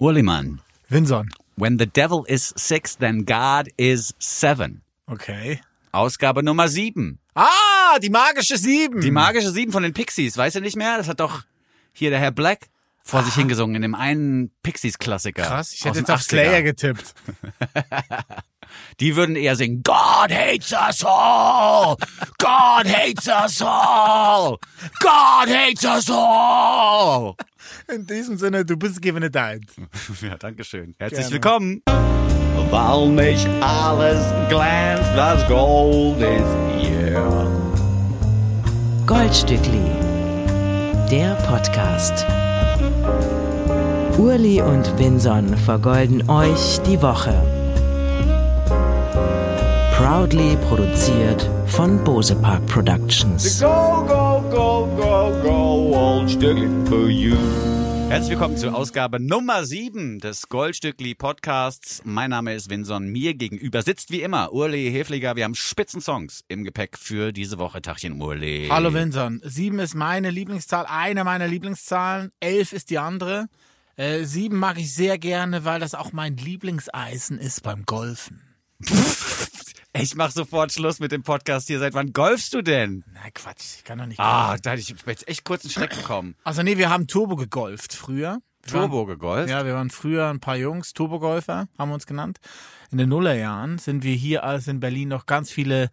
Urlimann. Winson. When the devil is six, then God is seven. Okay. Ausgabe Nummer sieben. Ah, die magische Sieben. Die magische sieben von den Pixies. Weißt du nicht mehr? Das hat doch hier der Herr Black vor sich hingesungen in dem einen Pixies-Klassiker. Ah. Krass, ich hätte jetzt auf 80er. Slayer getippt. Die würden eher singen, God hates us all! God hates us all! God hates us all! In diesem Sinne, du bist given a dime. Ja, danke schön. Herzlich Gerne. willkommen. Weil nicht alles glänzt, das Gold ist hier. Goldstückli, der Podcast. Urli und Vinson vergolden euch die Woche. Proudly produziert von Bose Park Productions. Go, go, go, go, go, old Stückli for you. Herzlich willkommen zur Ausgabe Nummer 7 des Goldstückli Podcasts. Mein Name ist Vinson. Mir gegenüber sitzt wie immer Urli Hefliger. Wir haben Spitzensongs im Gepäck für diese Woche. Tachchen Urli. Hallo Winson. Sieben ist meine Lieblingszahl, eine meiner Lieblingszahlen. Elf ist die andere. Äh, sieben mag ich sehr gerne, weil das auch mein Lieblingseisen ist beim Golfen. Ich mach sofort Schluss mit dem Podcast hier. Seit wann golfst du denn? Na Quatsch, ich kann doch nicht. Ah, golfen. da hatte ich jetzt echt kurz einen Schreck bekommen. Also nee, wir haben Turbo gegolft früher. Wir waren- Turbo gegolft? Ja, wir waren früher ein paar Jungs, Turbogolfer, haben wir uns genannt. In den Nullerjahren sind wir hier, als in Berlin noch ganz viele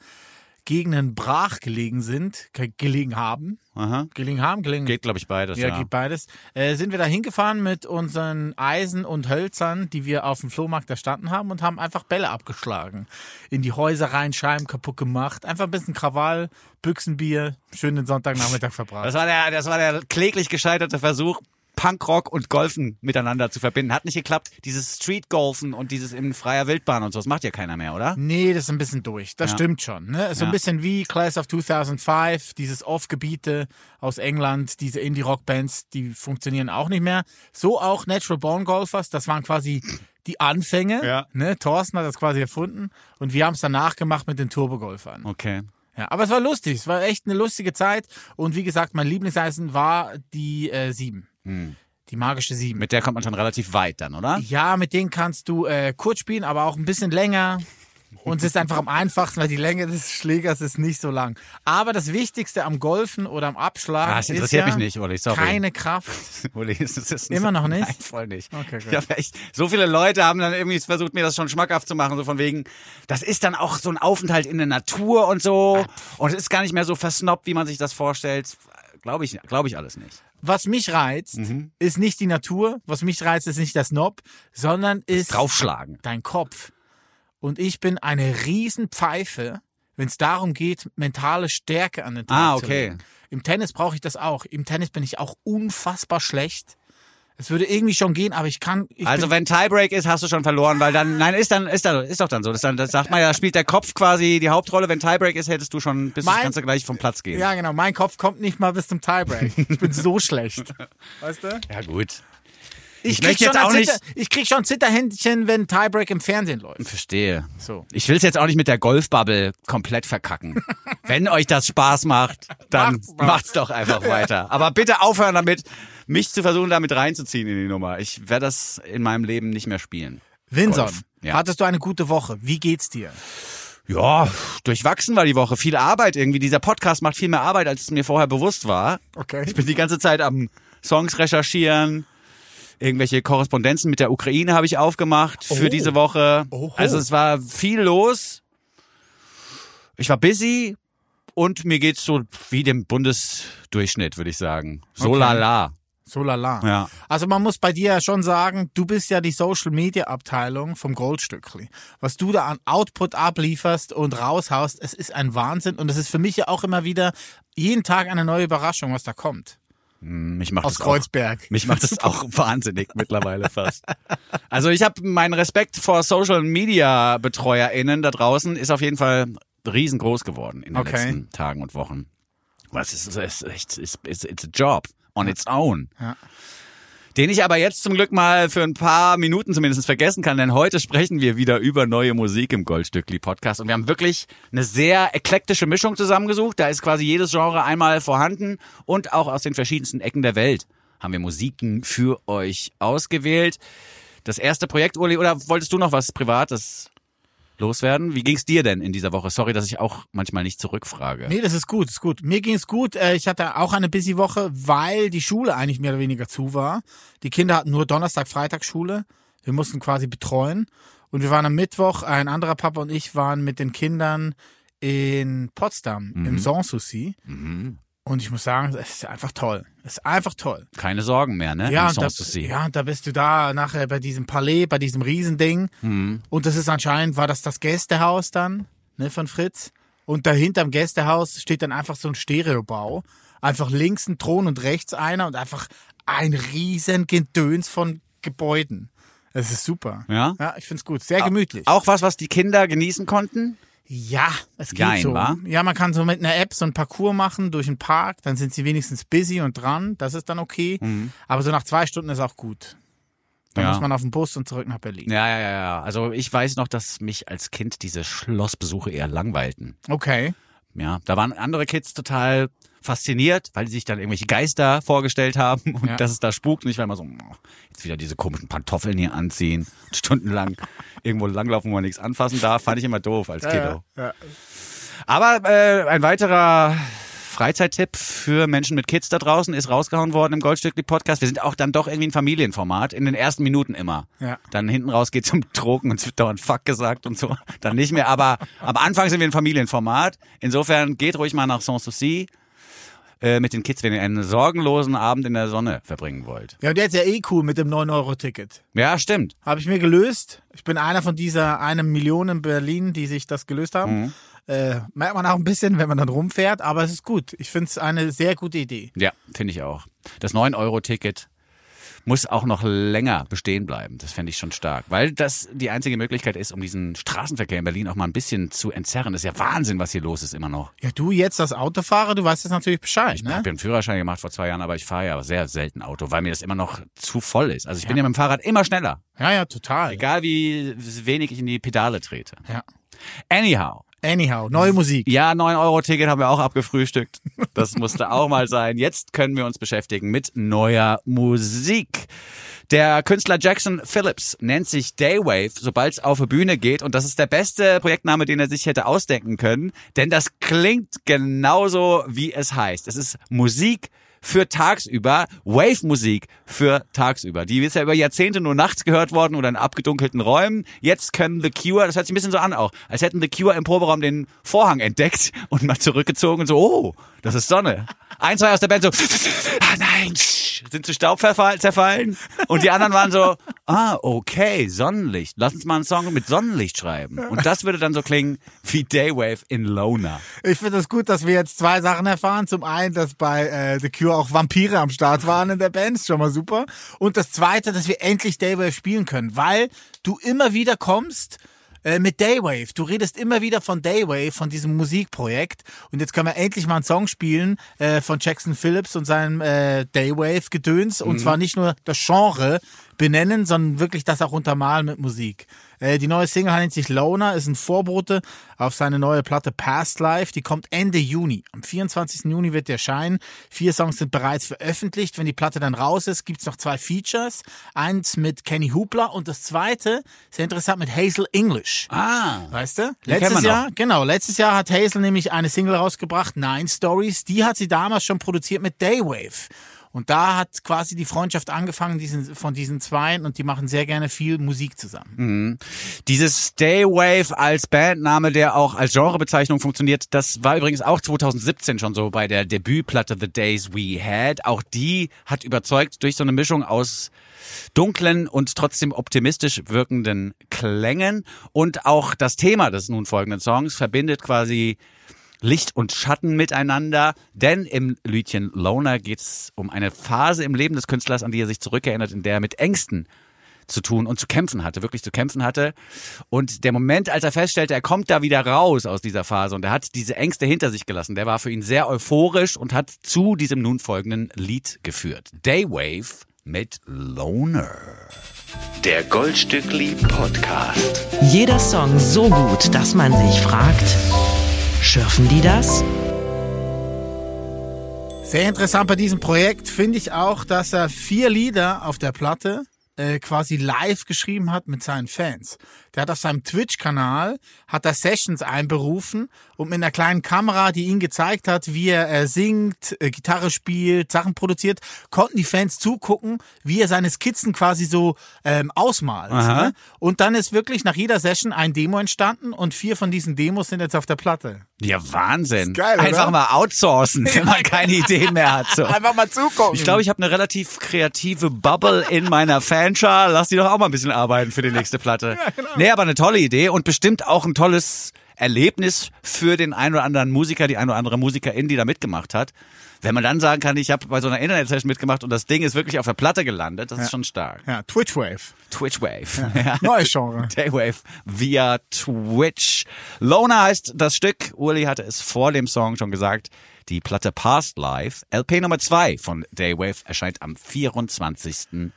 Gegenden brach gelegen sind, ge- gelegen haben. Aha. Gelegen haben, gelegen. Geht, glaube ich, beides. ja, Ja, geht beides. Äh, sind wir da hingefahren mit unseren Eisen und Hölzern, die wir auf dem Flohmarkt erstanden haben und haben einfach Bälle abgeschlagen. In die Häuser rein, Scheiben kaputt gemacht. Einfach ein bisschen Krawall, Büchsenbier, schön den Sonntagnachmittag verbracht. Das war der, das war der kläglich gescheiterte Versuch, Punkrock und Golfen miteinander zu verbinden. Hat nicht geklappt. Dieses Street-Golfen und dieses in freier Wildbahn und so, das macht ja keiner mehr, oder? Nee, das ist ein bisschen durch. Das Ja. stimmt schon. Ne? So Ja. ein bisschen wie Class of 2005, dieses Off-Gebiete aus England, diese Indie-Rock-Bands, die funktionieren auch nicht mehr. So auch Natural Born Golfers, das waren quasi die Anfänge. Ja. Ne? Thorsten hat das quasi erfunden und wir haben es danach gemacht mit den Turbo-Golfern. Okay. Ja, aber es war lustig, es war echt eine lustige Zeit und wie gesagt, mein Lieblingseisen war die äh, 7. Die magische 7. Hm. Mit der kommt man schon relativ weit dann, oder? Ja, mit denen kannst du äh, kurz spielen, aber auch ein bisschen länger. Und es ist einfach am einfachsten, weil die Länge des Schlägers ist nicht so lang. Aber das Wichtigste am Golfen oder am Abschlagen Ah, das ist interessiert ja mich nicht, Uli, sorry. keine Kraft. Uli, das ist Immer noch nicht? Nein, voll nicht. Okay, gut. Echt, so viele Leute haben dann irgendwie versucht, mir das schon schmackhaft zu machen, so von wegen, das ist dann auch so ein Aufenthalt in der Natur und so. Und es ist gar nicht mehr so versnobbt, wie man sich das vorstellt. Glaube ich, glaube ich alles nicht. Was mich reizt, Mhm. ist nicht die Natur. Was mich reizt, ist nicht das Knob, sondern ist Draufschlagen. dein Kopf. Und ich bin eine Riesenpfeife, wenn es darum geht, mentale Stärke an den Tag Ah, zu okay. legen. Im Tennis brauche ich das auch. Im Tennis bin ich auch unfassbar schlecht. Es würde irgendwie schon gehen, aber ich kann. Ich Also wenn Tiebreak ist, hast du schon verloren, weil dann, nein, ist dann, ist dann, ist doch dann so. Das, dann, das sagt man ja, da spielt der Kopf quasi die Hauptrolle. Wenn Tiebreak ist, hättest du schon, bis Mein- das Ganze gleich vom Platz gehen. ja, genau. Mein Kopf kommt nicht mal bis zum Tiebreak. Ich bin so schlecht. Weißt du? ja gut. Ich, möchte krieg jetzt auch nicht- Zitter, ich krieg schon Zitterhändchen, wenn Tiebreak im Fernsehen läuft. Verstehe. So. Ich will es jetzt auch nicht mit der Golfbubble komplett verkacken. Wenn euch das Spaß macht, dann Macht's macht's doch einfach weiter. Aber bitte aufhören damit, mich zu versuchen, damit reinzuziehen in die Nummer. Ich werde das in meinem Leben nicht mehr spielen. Winson, ja. hattest du eine gute Woche? Wie geht's dir? Ja, durchwachsen war die Woche. Viel Arbeit irgendwie. Dieser Podcast macht viel mehr Arbeit, als es mir vorher bewusst war. Okay. Ich bin die ganze Zeit am Songs recherchieren. Irgendwelche Korrespondenzen mit der Ukraine habe ich aufgemacht für Oh. diese Woche. Oho. Also es war viel los. Ich war busy und mir geht's so wie dem Bundesdurchschnitt, würde ich sagen. So Okay. lala. So lala. Ja. Also man muss bei dir ja schon sagen, du bist ja die Social Media Abteilung vom Goldstückli. Was du da an Output ablieferst und raushaust, es ist ein Wahnsinn und es ist für mich ja auch immer wieder jeden Tag eine neue Überraschung, was da kommt. Mich macht Aus das auch, Kreuzberg. mich macht das auch wahnsinnig mittlerweile fast. Also ich habe meinen Respekt vor Social Media BetreuerInnen da draußen ist auf jeden Fall riesengroß geworden in den Okay. letzten Tagen und Wochen. Was ist, es ist, echt- it's, it's, it's a job on its own. Ja. Den ich aber jetzt zum Glück mal für ein paar Minuten zumindest vergessen kann, denn heute sprechen wir wieder über neue Musik im Goldstückli Podcast und wir haben wirklich eine sehr eklektische Mischung zusammengesucht. Da ist quasi jedes Genre einmal vorhanden und auch aus den verschiedensten Ecken der Welt haben wir Musiken für euch ausgewählt. Das erste Projekt, Uli, oder wolltest du noch was Privates loswerden? Wie ging's dir denn in dieser Woche? Sorry, dass ich auch manchmal nicht zurückfrage. Nee, das ist gut, ist gut. Mir ging es gut. Äh, Ich hatte auch eine busy Woche, weil die Schule eigentlich mehr oder weniger zu war. Die Kinder hatten nur Donnerstag, Freitag Schule. Wir mussten quasi betreuen. Und wir waren am Mittwoch, ein anderer Papa und ich waren mit den Kindern in Potsdam im Sanssouci. Mhm. Und ich muss sagen, es ist einfach toll. Es ist einfach toll. Keine Sorgen mehr, ne? Ja, und da, ja, und da bist du da nachher bei diesem Palais, bei diesem Riesending. Mhm. Und das ist anscheinend, war das das Gästehaus dann, ne, von Fritz. Und dahinter im Gästehaus steht dann einfach so ein Stereobau. Einfach links ein Thron und rechts einer und einfach ein riesen Gedöns von Gebäuden. Das ist super. Ja? Ja, ich find's gut. Sehr gemütlich. Auch was, was die Kinder genießen konnten? Ja, es geht Jein, so. wa? Ja, man kann so mit einer App so ein Parcours machen durch den Park, dann sind sie wenigstens busy und dran, das ist dann okay. Aber so nach zwei Stunden ist auch gut. Dann Mhm. Ja. muss man auf den Bus und zurück nach Berlin. Ja, ja, ja, ja. Also ich weiß noch, dass mich als Kind diese Schlossbesuche eher langweilten. Okay. Ja, da waren andere Kids total fasziniert, weil sie sich dann irgendwelche Geister vorgestellt haben und Ja. dass es da spukt. Und ich war immer so, jetzt wieder diese komischen Pantoffeln hier anziehen, stundenlang irgendwo langlaufen, wo man nichts anfassen darf. Fand ich immer doof als Kiddo. Ja. Aber äh, ein weiterer Freizeittipp für Menschen mit Kids da draußen ist rausgehauen worden im Goldstückli Podcast. Wir sind auch dann doch irgendwie ein Familienformat, in den ersten Minuten immer. Ja. Dann hinten raus geht's zum Trocken und es wird dauernd Fuck gesagt und so. Dann nicht mehr, aber am Anfang sind wir ein Familienformat. Insofern geht ruhig mal nach Sanssouci äh, mit den Kids, wenn ihr einen sorgenlosen Abend in der Sonne verbringen wollt. Ja, und der ist ja eh cool mit dem 9-Euro-Ticket. Ja, stimmt. Habe ich mir gelöst. Ich bin einer von dieser eine Million in Berlin, die sich das gelöst haben. Äh, merkt man auch ein bisschen, wenn man dann rumfährt, aber es ist gut. Ich finde es eine sehr gute Idee. Ja, finde ich auch. Das 9-Euro-Ticket muss auch noch länger bestehen bleiben. Das fände ich schon stark. Weil das die einzige Möglichkeit ist, um diesen Straßenverkehr in Berlin auch mal ein bisschen zu entzerren. Das ist ja Wahnsinn, was hier los ist immer noch. Ja, du jetzt als Autofahrer, du weißt jetzt natürlich Bescheid, Ich ne? habe ja einen Führerschein gemacht vor zwei Jahren, aber ich fahre ja sehr selten Auto, weil mir das immer noch zu voll ist. Also ich bin ja mit dem Fahrrad immer schneller. Ja, ja, total. Egal wie wenig ich in die Pedale trete. Ja. Anyhow. Anyhow, neue Musik. Ja, 9-Euro-Ticket haben wir auch abgefrühstückt. Das musste auch mal sein. Jetzt können wir uns beschäftigen mit neuer Musik. Der Künstler Jackson Phillips nennt sich Daywave, sobald es auf die Bühne geht. Und das ist der beste Projektname, den er sich hätte ausdenken können. Denn das klingt genauso, wie es heißt. Es ist Musik für tagsüber, Wave-Musik für tagsüber. Die ist ja über Jahrzehnte nur nachts gehört worden oder in abgedunkelten Räumen. Jetzt können The Cure, das hört sich ein bisschen so an auch, als hätten The Cure im Proberaum den Vorhang entdeckt und mal zurückgezogen und so, oh, das ist Sonne. Ein, zwei aus der Band so, ah nein, sind zu Staub zerfallen. Und die anderen waren so, ah, okay, Sonnenlicht. Lass uns mal einen Song mit Sonnenlicht schreiben. Und das würde dann so klingen wie Daywave in Loner. Ich finde es gut, dass wir jetzt zwei Sachen erfahren. Zum einen, dass bei äh, The Cure auch Vampire am Start waren in der Band, schon mal super. Und das zweite, dass wir endlich Daywave spielen können, weil du immer wieder kommst äh, mit Daywave. Du redest immer wieder von Daywave, von diesem Musikprojekt. Und jetzt können wir endlich mal einen Song spielen äh, von Jackson Phillips und seinem äh, Daywave-Gedöns. Und zwar nicht nur das Genre benennen, sondern wirklich das auch untermalen mit Musik. Äh, die neue Single nennt sich Loner, ist ein Vorbote auf seine neue Platte Past Life. Die kommt Ende Juni. Am 24. Juni wird die erscheinen. Vier Songs sind bereits veröffentlicht. Wenn die Platte dann raus ist, gibt's noch zwei Features. Eins mit Kenny Hoopla und das zweite, sehr interessant, mit Hazel English. Ah, Weißt du? Letztes Jahr, genau, letztes Jahr hat Hazel nämlich eine Single rausgebracht, Nine Stories. Die hat sie damals schon produziert mit Daywave. Und da hat quasi die Freundschaft angefangen diesen, von diesen Zweien und die machen sehr gerne viel Musik zusammen. Dieses Daywave als Bandname, der auch als Genrebezeichnung funktioniert, das war übrigens auch 2017 schon so bei der Debütplatte The Days We Had. Auch die hat überzeugt durch so eine Mischung aus dunklen und trotzdem optimistisch wirkenden Klängen. Und auch das Thema des nun folgenden Songs verbindet quasi Licht und Schatten miteinander, denn im Liedchen Loner geht es um eine Phase im Leben des Künstlers, an die er sich zurückerinnert, in der er mit Ängsten zu tun und zu kämpfen hatte, wirklich zu kämpfen hatte. Und der Moment, als er feststellte, er kommt da wieder raus aus dieser Phase und er hat diese Ängste hinter sich gelassen, der war für ihn sehr euphorisch und hat zu diesem nun folgenden Lied geführt. Daywave mit Loner. Der Goldstückli Podcast. Jeder Song so gut, dass man sich fragt, schürfen die das? Sehr interessant bei diesem Projekt finde ich auch, dass er vier Lieder auf der Platte äh, quasi live geschrieben hat mit seinen Fans. Der hat auf seinem Twitch-Kanal, hat er Sessions einberufen und mit einer kleinen Kamera, die ihn gezeigt hat, wie er äh, singt, äh, Gitarre spielt, Sachen produziert, konnten die Fans zugucken, wie er seine Skizzen quasi so ähm, ausmalt. Ne? Und dann ist wirklich nach jeder Session ein Demo entstanden und vier von diesen Demos sind jetzt auf der Platte. Ja, Wahnsinn. Ist geil, oder? Einfach mal outsourcen, wenn man keine Ideen mehr hat. So. Einfach mal zugucken. Ich glaube, ich habe eine relativ kreative Bubble in meiner Fanschar. Lass die doch auch mal ein bisschen arbeiten für die nächste Platte. Nee, aber eine tolle Idee und bestimmt auch ein tolles Erlebnis für den ein oder anderen Musiker, die ein oder andere Musikerin, die da mitgemacht hat. Wenn man dann sagen kann, ich habe bei so einer Internet-Session mitgemacht und das Ding ist wirklich auf der Platte gelandet, das ist schon stark. ja, Twitch-Wave. Twitch-Wave. Ja. Neues Genre. Daywave via Twitch. Loner heißt das Stück. Uli hatte es vor dem Song schon gesagt. Die Platte Past Life, LP Nummer 2 von Daywave, erscheint am 24.06.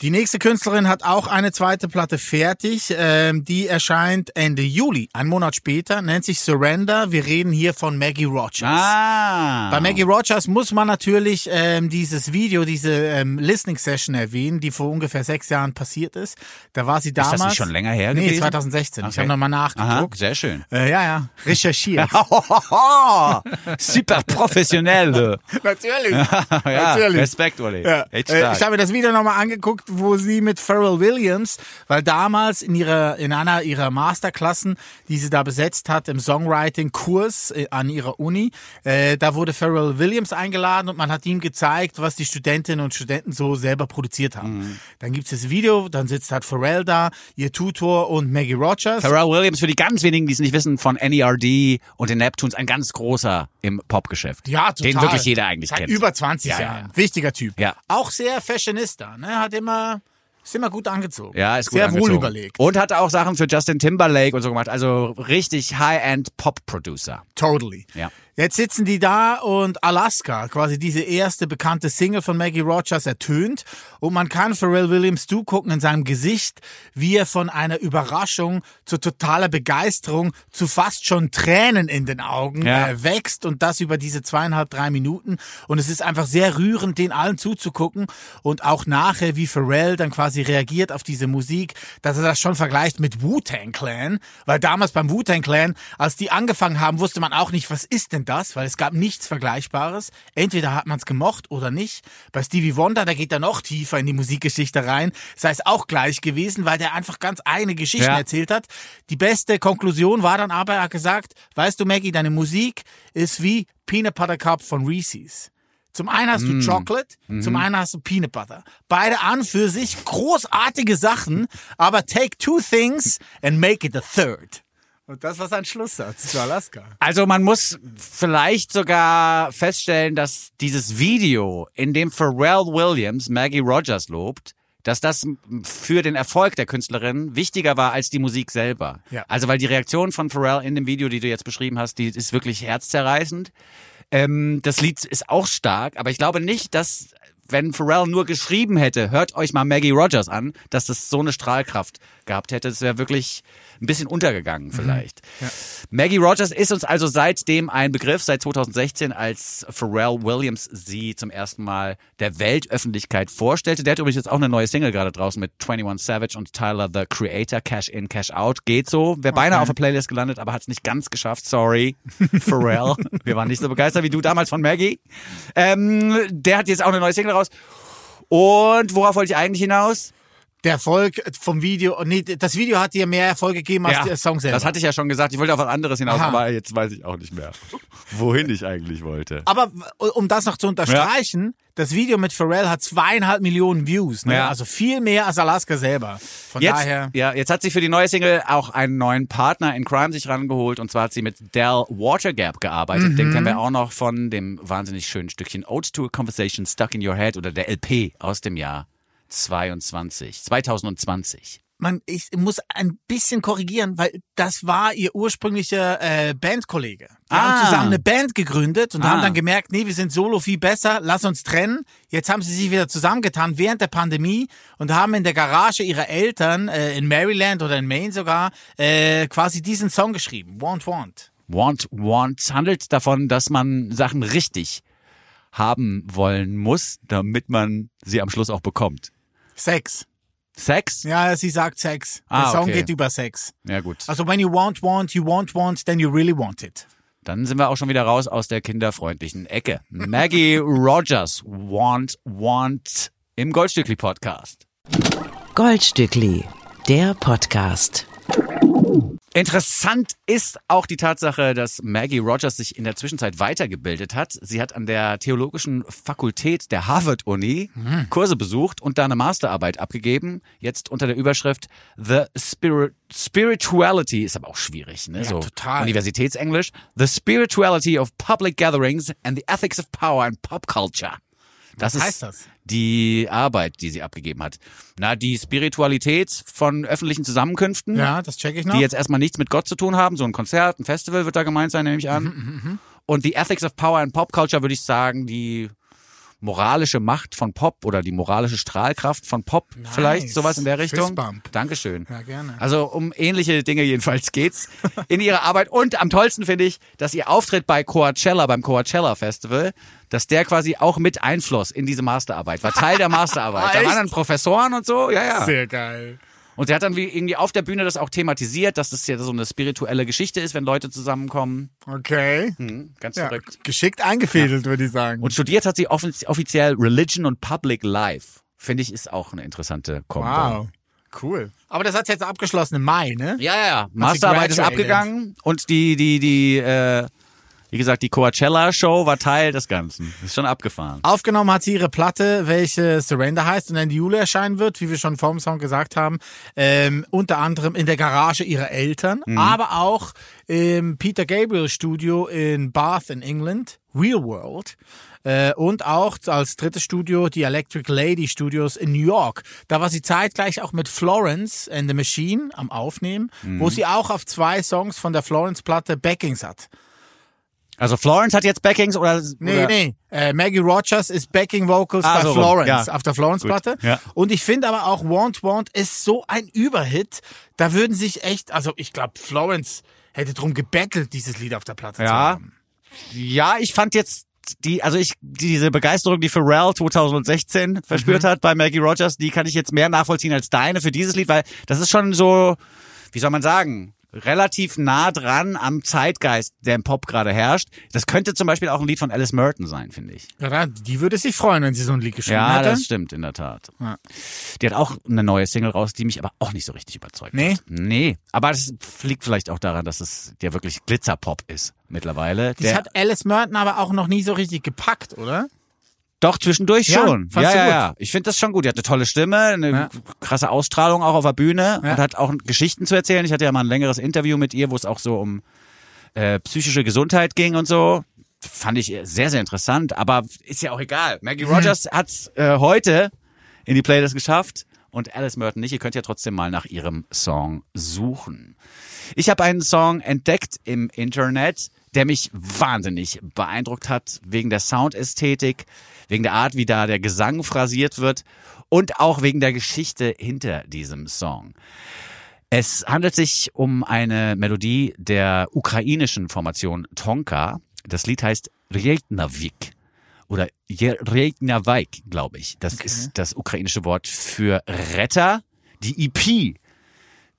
Die nächste Künstlerin hat auch eine zweite Platte fertig. Ähm, die erscheint Ende Juli, einen Monat später, nennt sich Surrender. Wir reden hier von Maggie Rogers. Ah. Bei Maggie Rogers muss man natürlich ähm, dieses Video, diese ähm, Listening Session erwähnen, die vor ungefähr sechs Jahren passiert ist. Da war sie damals. das nicht schon länger her Nee, gewesen? 2016. Ich Okay. habe nochmal Aha, nachgeguckt. sehr schön. Äh, ja, ja, recherchiert. Super professionell. Natürlich. ja, Natürlich. Respekt, Uli. Ja. Äh, ich habe mir das Video nochmal angeguckt, wo sie mit Pharrell Williams, weil damals in ihrer in einer ihrer Masterklassen, die sie da besetzt hat im Songwriting-Kurs äh, an ihrer Uni, äh, da wurde Pharrell Williams eingeladen und man hat ihm gezeigt, was die Studentinnen und Studenten so selber produziert haben. Mhm. Dann gibt's das Video, dann sitzt halt Pharrell da, ihr Tutor und Maggie Rogers. Pharrell Williams, für die ganz wenigen, die es nicht wissen, von NERD und den Neptunes, ein ganz großer im Popgeschäft. Ja, total. Den wirklich jeder eigentlich Seit kennt. über 20 Ja, ja, Jahren. ja. Wichtiger Typ. Ja. Auch sehr fashionista, ne? Hat immer, ist immer gut angezogen. Ja, ist gut Sehr angezogen. wohl überlegt. Und hat auch Sachen für Justin Timberlake und so gemacht. Also richtig High-End Pop-Producer. Totally. Ja. Jetzt sitzen die da und Alaska, quasi diese erste bekannte Single von Maggie Rogers, ertönt. Und man kann Pharrell Williams zugucken in seinem Gesicht, wie er von einer Überraschung zu totaler Begeisterung, zu fast schon Tränen in den Augen Ja. äh, wächst. Und das über diese zweieinhalb, drei Minuten. Und es ist einfach sehr rührend, den allen zuzugucken. Und auch nachher, wie Pharrell dann quasi reagiert auf diese Musik, dass er das schon vergleicht mit Wu-Tang Clan. Weil damals beim Wu-Tang Clan, als die angefangen haben, wusste man auch nicht, was ist denn das? Weil es gab nichts Vergleichbares. Entweder hat man es gemocht oder nicht. Bei Stevie Wonder, da geht er noch tiefer in die Musikgeschichte rein. Sei es auch gleich gewesen, weil der einfach ganz eigene Geschichten Ja. erzählt hat. Die beste Konklusion war dann aber, er hat gesagt, weißt du Maggie, deine Musik ist wie Peanut Butter Cup von Reese's. Zum einen hast du Chocolate, zum einen hast du Peanut Butter. Beide an für sich großartige Sachen, aber take two things and make it a third. Und das war sein Schlusssatz zu Alaska. Also man muss vielleicht sogar feststellen, dass dieses Video, in dem Pharrell Williams Maggie Rogers lobt, dass das für den Erfolg der Künstlerin wichtiger war als die Musik selber. Ja. Also weil die Reaktion von Pharrell in dem Video, die du jetzt beschrieben hast, die ist wirklich herzzerreißend. Ähm, das Lied ist auch stark, aber ich glaube nicht, dass wenn Pharrell nur geschrieben hätte, hört euch mal Maggie Rogers an, dass das so eine Strahlkraft gehabt hätte. Das wäre wirklich ein bisschen untergegangen vielleicht. Maggie Rogers ist uns also seitdem ein Begriff, seit 2016, als Pharrell Williams sie zum ersten Mal der Weltöffentlichkeit vorstellte. Der hat übrigens jetzt auch eine neue Single gerade draußen mit 21 Savage und Tyler the Creator, Cash In, Cash Out. Geht so. Wäre beinahe auf der Playlist gelandet, aber hat es nicht ganz geschafft. Sorry, Pharrell. Wir waren nicht so begeistert wie du damals von Maggie. Ähm, der hat jetzt auch eine neue Single raus. Und worauf wollte ich eigentlich hinaus? Der Erfolg vom Video, nee, das Video hat dir mehr Erfolg gegeben als der Song selber. das hatte ich ja schon gesagt. Ich wollte auf was anderes hinaus, Aha. aber jetzt weiß ich auch nicht mehr, wohin ich eigentlich wollte. Aber um das noch zu unterstreichen, das Video mit Pharrell hat zweieinhalb Millionen Views. Ne? Ja. Also viel mehr als Alaska selber. Von Jetzt, daher. ja, jetzt hat sie für die neue Single auch einen neuen Partner in Crime sich rangeholt und zwar hat sie mit Dell Watergap gearbeitet. Den kennen wir auch noch von dem wahnsinnig schönen Stückchen Ode to a Conversation Stuck in Your Head oder der LP aus dem Jahr 22, 2020. man, ich muss ein bisschen korrigieren, weil das war ihr ursprünglicher äh, Bandkollege. Die Ah. haben zusammen eine Band gegründet und Ah. haben dann gemerkt, nee, wir sind solo viel besser, lass uns trennen. Jetzt haben sie sich wieder zusammengetan während der Pandemie und haben in der Garage ihrer Eltern äh, in Maryland oder in Maine sogar äh, quasi diesen Song geschrieben, Want Want. Want, want handelt davon, dass man Sachen richtig haben wollen muss, damit man sie am Schluss auch bekommt. Sex. Sex? Ja, sie sagt Sex. Der Ah, Song okay. geht über Sex. Ja gut. Also when you want, want, you want, want, then you really want it. Dann sind wir auch schon wieder raus aus der kinderfreundlichen Ecke. Maggie Rogers, Want, Want im Goldstückli Podcast. Goldstückli, der Podcast. Interessant ist auch die Tatsache, dass Maggie Rogers sich in der Zwischenzeit weitergebildet hat. Sie hat an der Theologischen Fakultät der Harvard-Uni Kurse besucht und da eine Masterarbeit abgegeben. Jetzt unter der Überschrift The Spirit Spirituality ist aber auch schwierig, ne? so total. Universitätsenglisch. The Spirituality of Public Gatherings and the Ethics of Power in Pop Culture. Das Was ist heißt das? die Arbeit, die sie abgegeben hat. Na, die Spiritualität von öffentlichen Zusammenkünften Ja, das check ich noch. die jetzt erstmal nichts mit Gott zu tun haben. So ein Konzert, ein Festival wird da gemeint sein, nehme ich an. Mhm, Und die Ethics of Power and Pop Culture würde ich sagen, die moralische Macht von Pop oder die moralische Strahlkraft von Pop, vielleicht sowas in der Richtung. Fistbump. Dankeschön. Ja, gerne. Also um ähnliche Dinge jedenfalls geht's in ihrer Arbeit. Und am tollsten finde ich, dass ihr Auftritt bei Coachella, beim Coachella Festival, dass der quasi auch mit Einfluss in diese Masterarbeit war, Teil der Masterarbeit. da waren dann Professoren und so, ja, ja. Sehr geil. Und sie hat dann wie irgendwie auf der Bühne das auch thematisiert, dass das ja so eine spirituelle Geschichte ist, wenn Leute zusammenkommen. Okay. Hm, ganz Ja, verrückt. geschickt eingefädelt, würde ich sagen. Und studiert hat sie offiz- offiziell Religion und Public Life. Finde ich, ist auch eine interessante Kombo. wow. Cool. Aber das hat jetzt abgeschlossen im Mai, ne? Ja, ja, ja. Masterarbeit ist abgegangen und die, die, die, äh, wie gesagt, die Coachella-Show war Teil des Ganzen. Ist schon abgefahren. Aufgenommen hat sie ihre Platte, welche Surrender heißt und Ende Juli erscheinen wird, wie wir schon vor dem Song gesagt haben. Ähm, unter anderem in der Garage ihrer Eltern, aber auch im Peter Gabriel Studio in Bath in England, Real World. Äh, und auch als drittes Studio die Electric Lady Studios in New York. Da war sie zeitgleich auch mit Florence and the Machine am Aufnehmen, wo sie auch auf zwei Songs von der Florence-Platte Backings hat. Also Florence hat jetzt Backings oder? Nee, oder? nee. Äh, Maggie Rogers ist Backing Vocals Ah, bei so Florence, ja. auf der Florence-Platte. Ja. Und ich finde aber auch Want Want ist so ein Überhit. Da würden sich echt, also ich glaube, Florence hätte drum gebettelt, dieses Lied auf der Platte zu Ja. haben. Ja, ich fand jetzt die, also ich, diese Begeisterung, die Pharrell 2016 verspürt Mhm. hat bei Maggie Rogers, die kann ich jetzt mehr nachvollziehen als deine für dieses Lied, weil das ist schon so, wie soll man sagen, relativ nah dran am Zeitgeist, der im Pop gerade herrscht. Das könnte zum Beispiel auch ein Lied von Alice Merton sein, finde ich. Ja, die würde sich freuen, wenn sie so ein Lied geschrieben Ja, hätte. das stimmt in der Tat. Ja. Die hat auch eine neue Single raus, die mich aber auch nicht so richtig überzeugt Nee? hat. Nee, aber das liegt vielleicht auch daran, dass es der wirklich Glitzerpop ist mittlerweile. Das Der, hat Alice Merton aber auch noch nie so richtig gepackt, oder? Doch, zwischendurch Ja? schon. Fandst ja, du ja, gut? ja. Ich finde das schon gut. Die hat eine tolle Stimme, eine Ja. krasse Ausstrahlung auch auf der Bühne Ja. und hat auch Geschichten zu erzählen. Ich hatte ja mal ein längeres Interview mit ihr, wo es auch so um äh, psychische Gesundheit ging und so. Fand ich sehr, sehr interessant, aber ist ja auch egal. Maggie Mhm. Rogers hat's äh, heute in die Playlist geschafft und Alice Merton nicht. Ihr könnt ja trotzdem mal nach ihrem Song suchen. Ich habe einen Song entdeckt im Internet, der mich wahnsinnig beeindruckt hat, wegen der Soundästhetik, wegen der Art, wie da der Gesang phrasiert wird und auch wegen der Geschichte hinter diesem Song. Es handelt sich um eine Melodie der ukrainischen Formation Tonka. Das Lied heißt Rejtnavik oder Rejtnavik, glaube ich. Das ist das ukrainische Wort für Retter. Die EP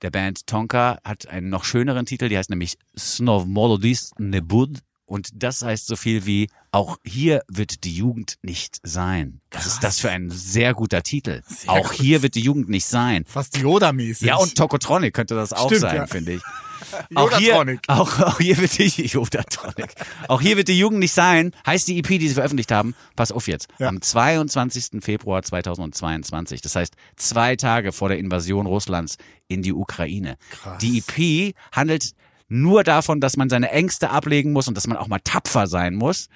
der Band Tonka hat einen noch schöneren Titel, die heißt nämlich Snov Molodis Nebud. Und das heißt so viel wie, auch hier wird die Jugend nicht sein. Was ist das für ein sehr guter Titel? auch gut. hier wird die Jugend nicht sein. Fast Yoda-mäßig. Ja, und Tokotronic könnte das auch Stimmt, sein, ja. finde ich. Auch hier, auch, auch hier wird die Yodatronic. Auch hier wird die Jugend nicht sein, heißt die EP, die sie veröffentlicht haben. Pass auf jetzt. Ja. Am 22. Februar 2022. Das heißt, zwei Tage vor der Invasion Russlands in die Ukraine. Krass. Die EP handelt nur davon, dass man seine Ängste ablegen muss und dass man auch mal tapfer sein muss.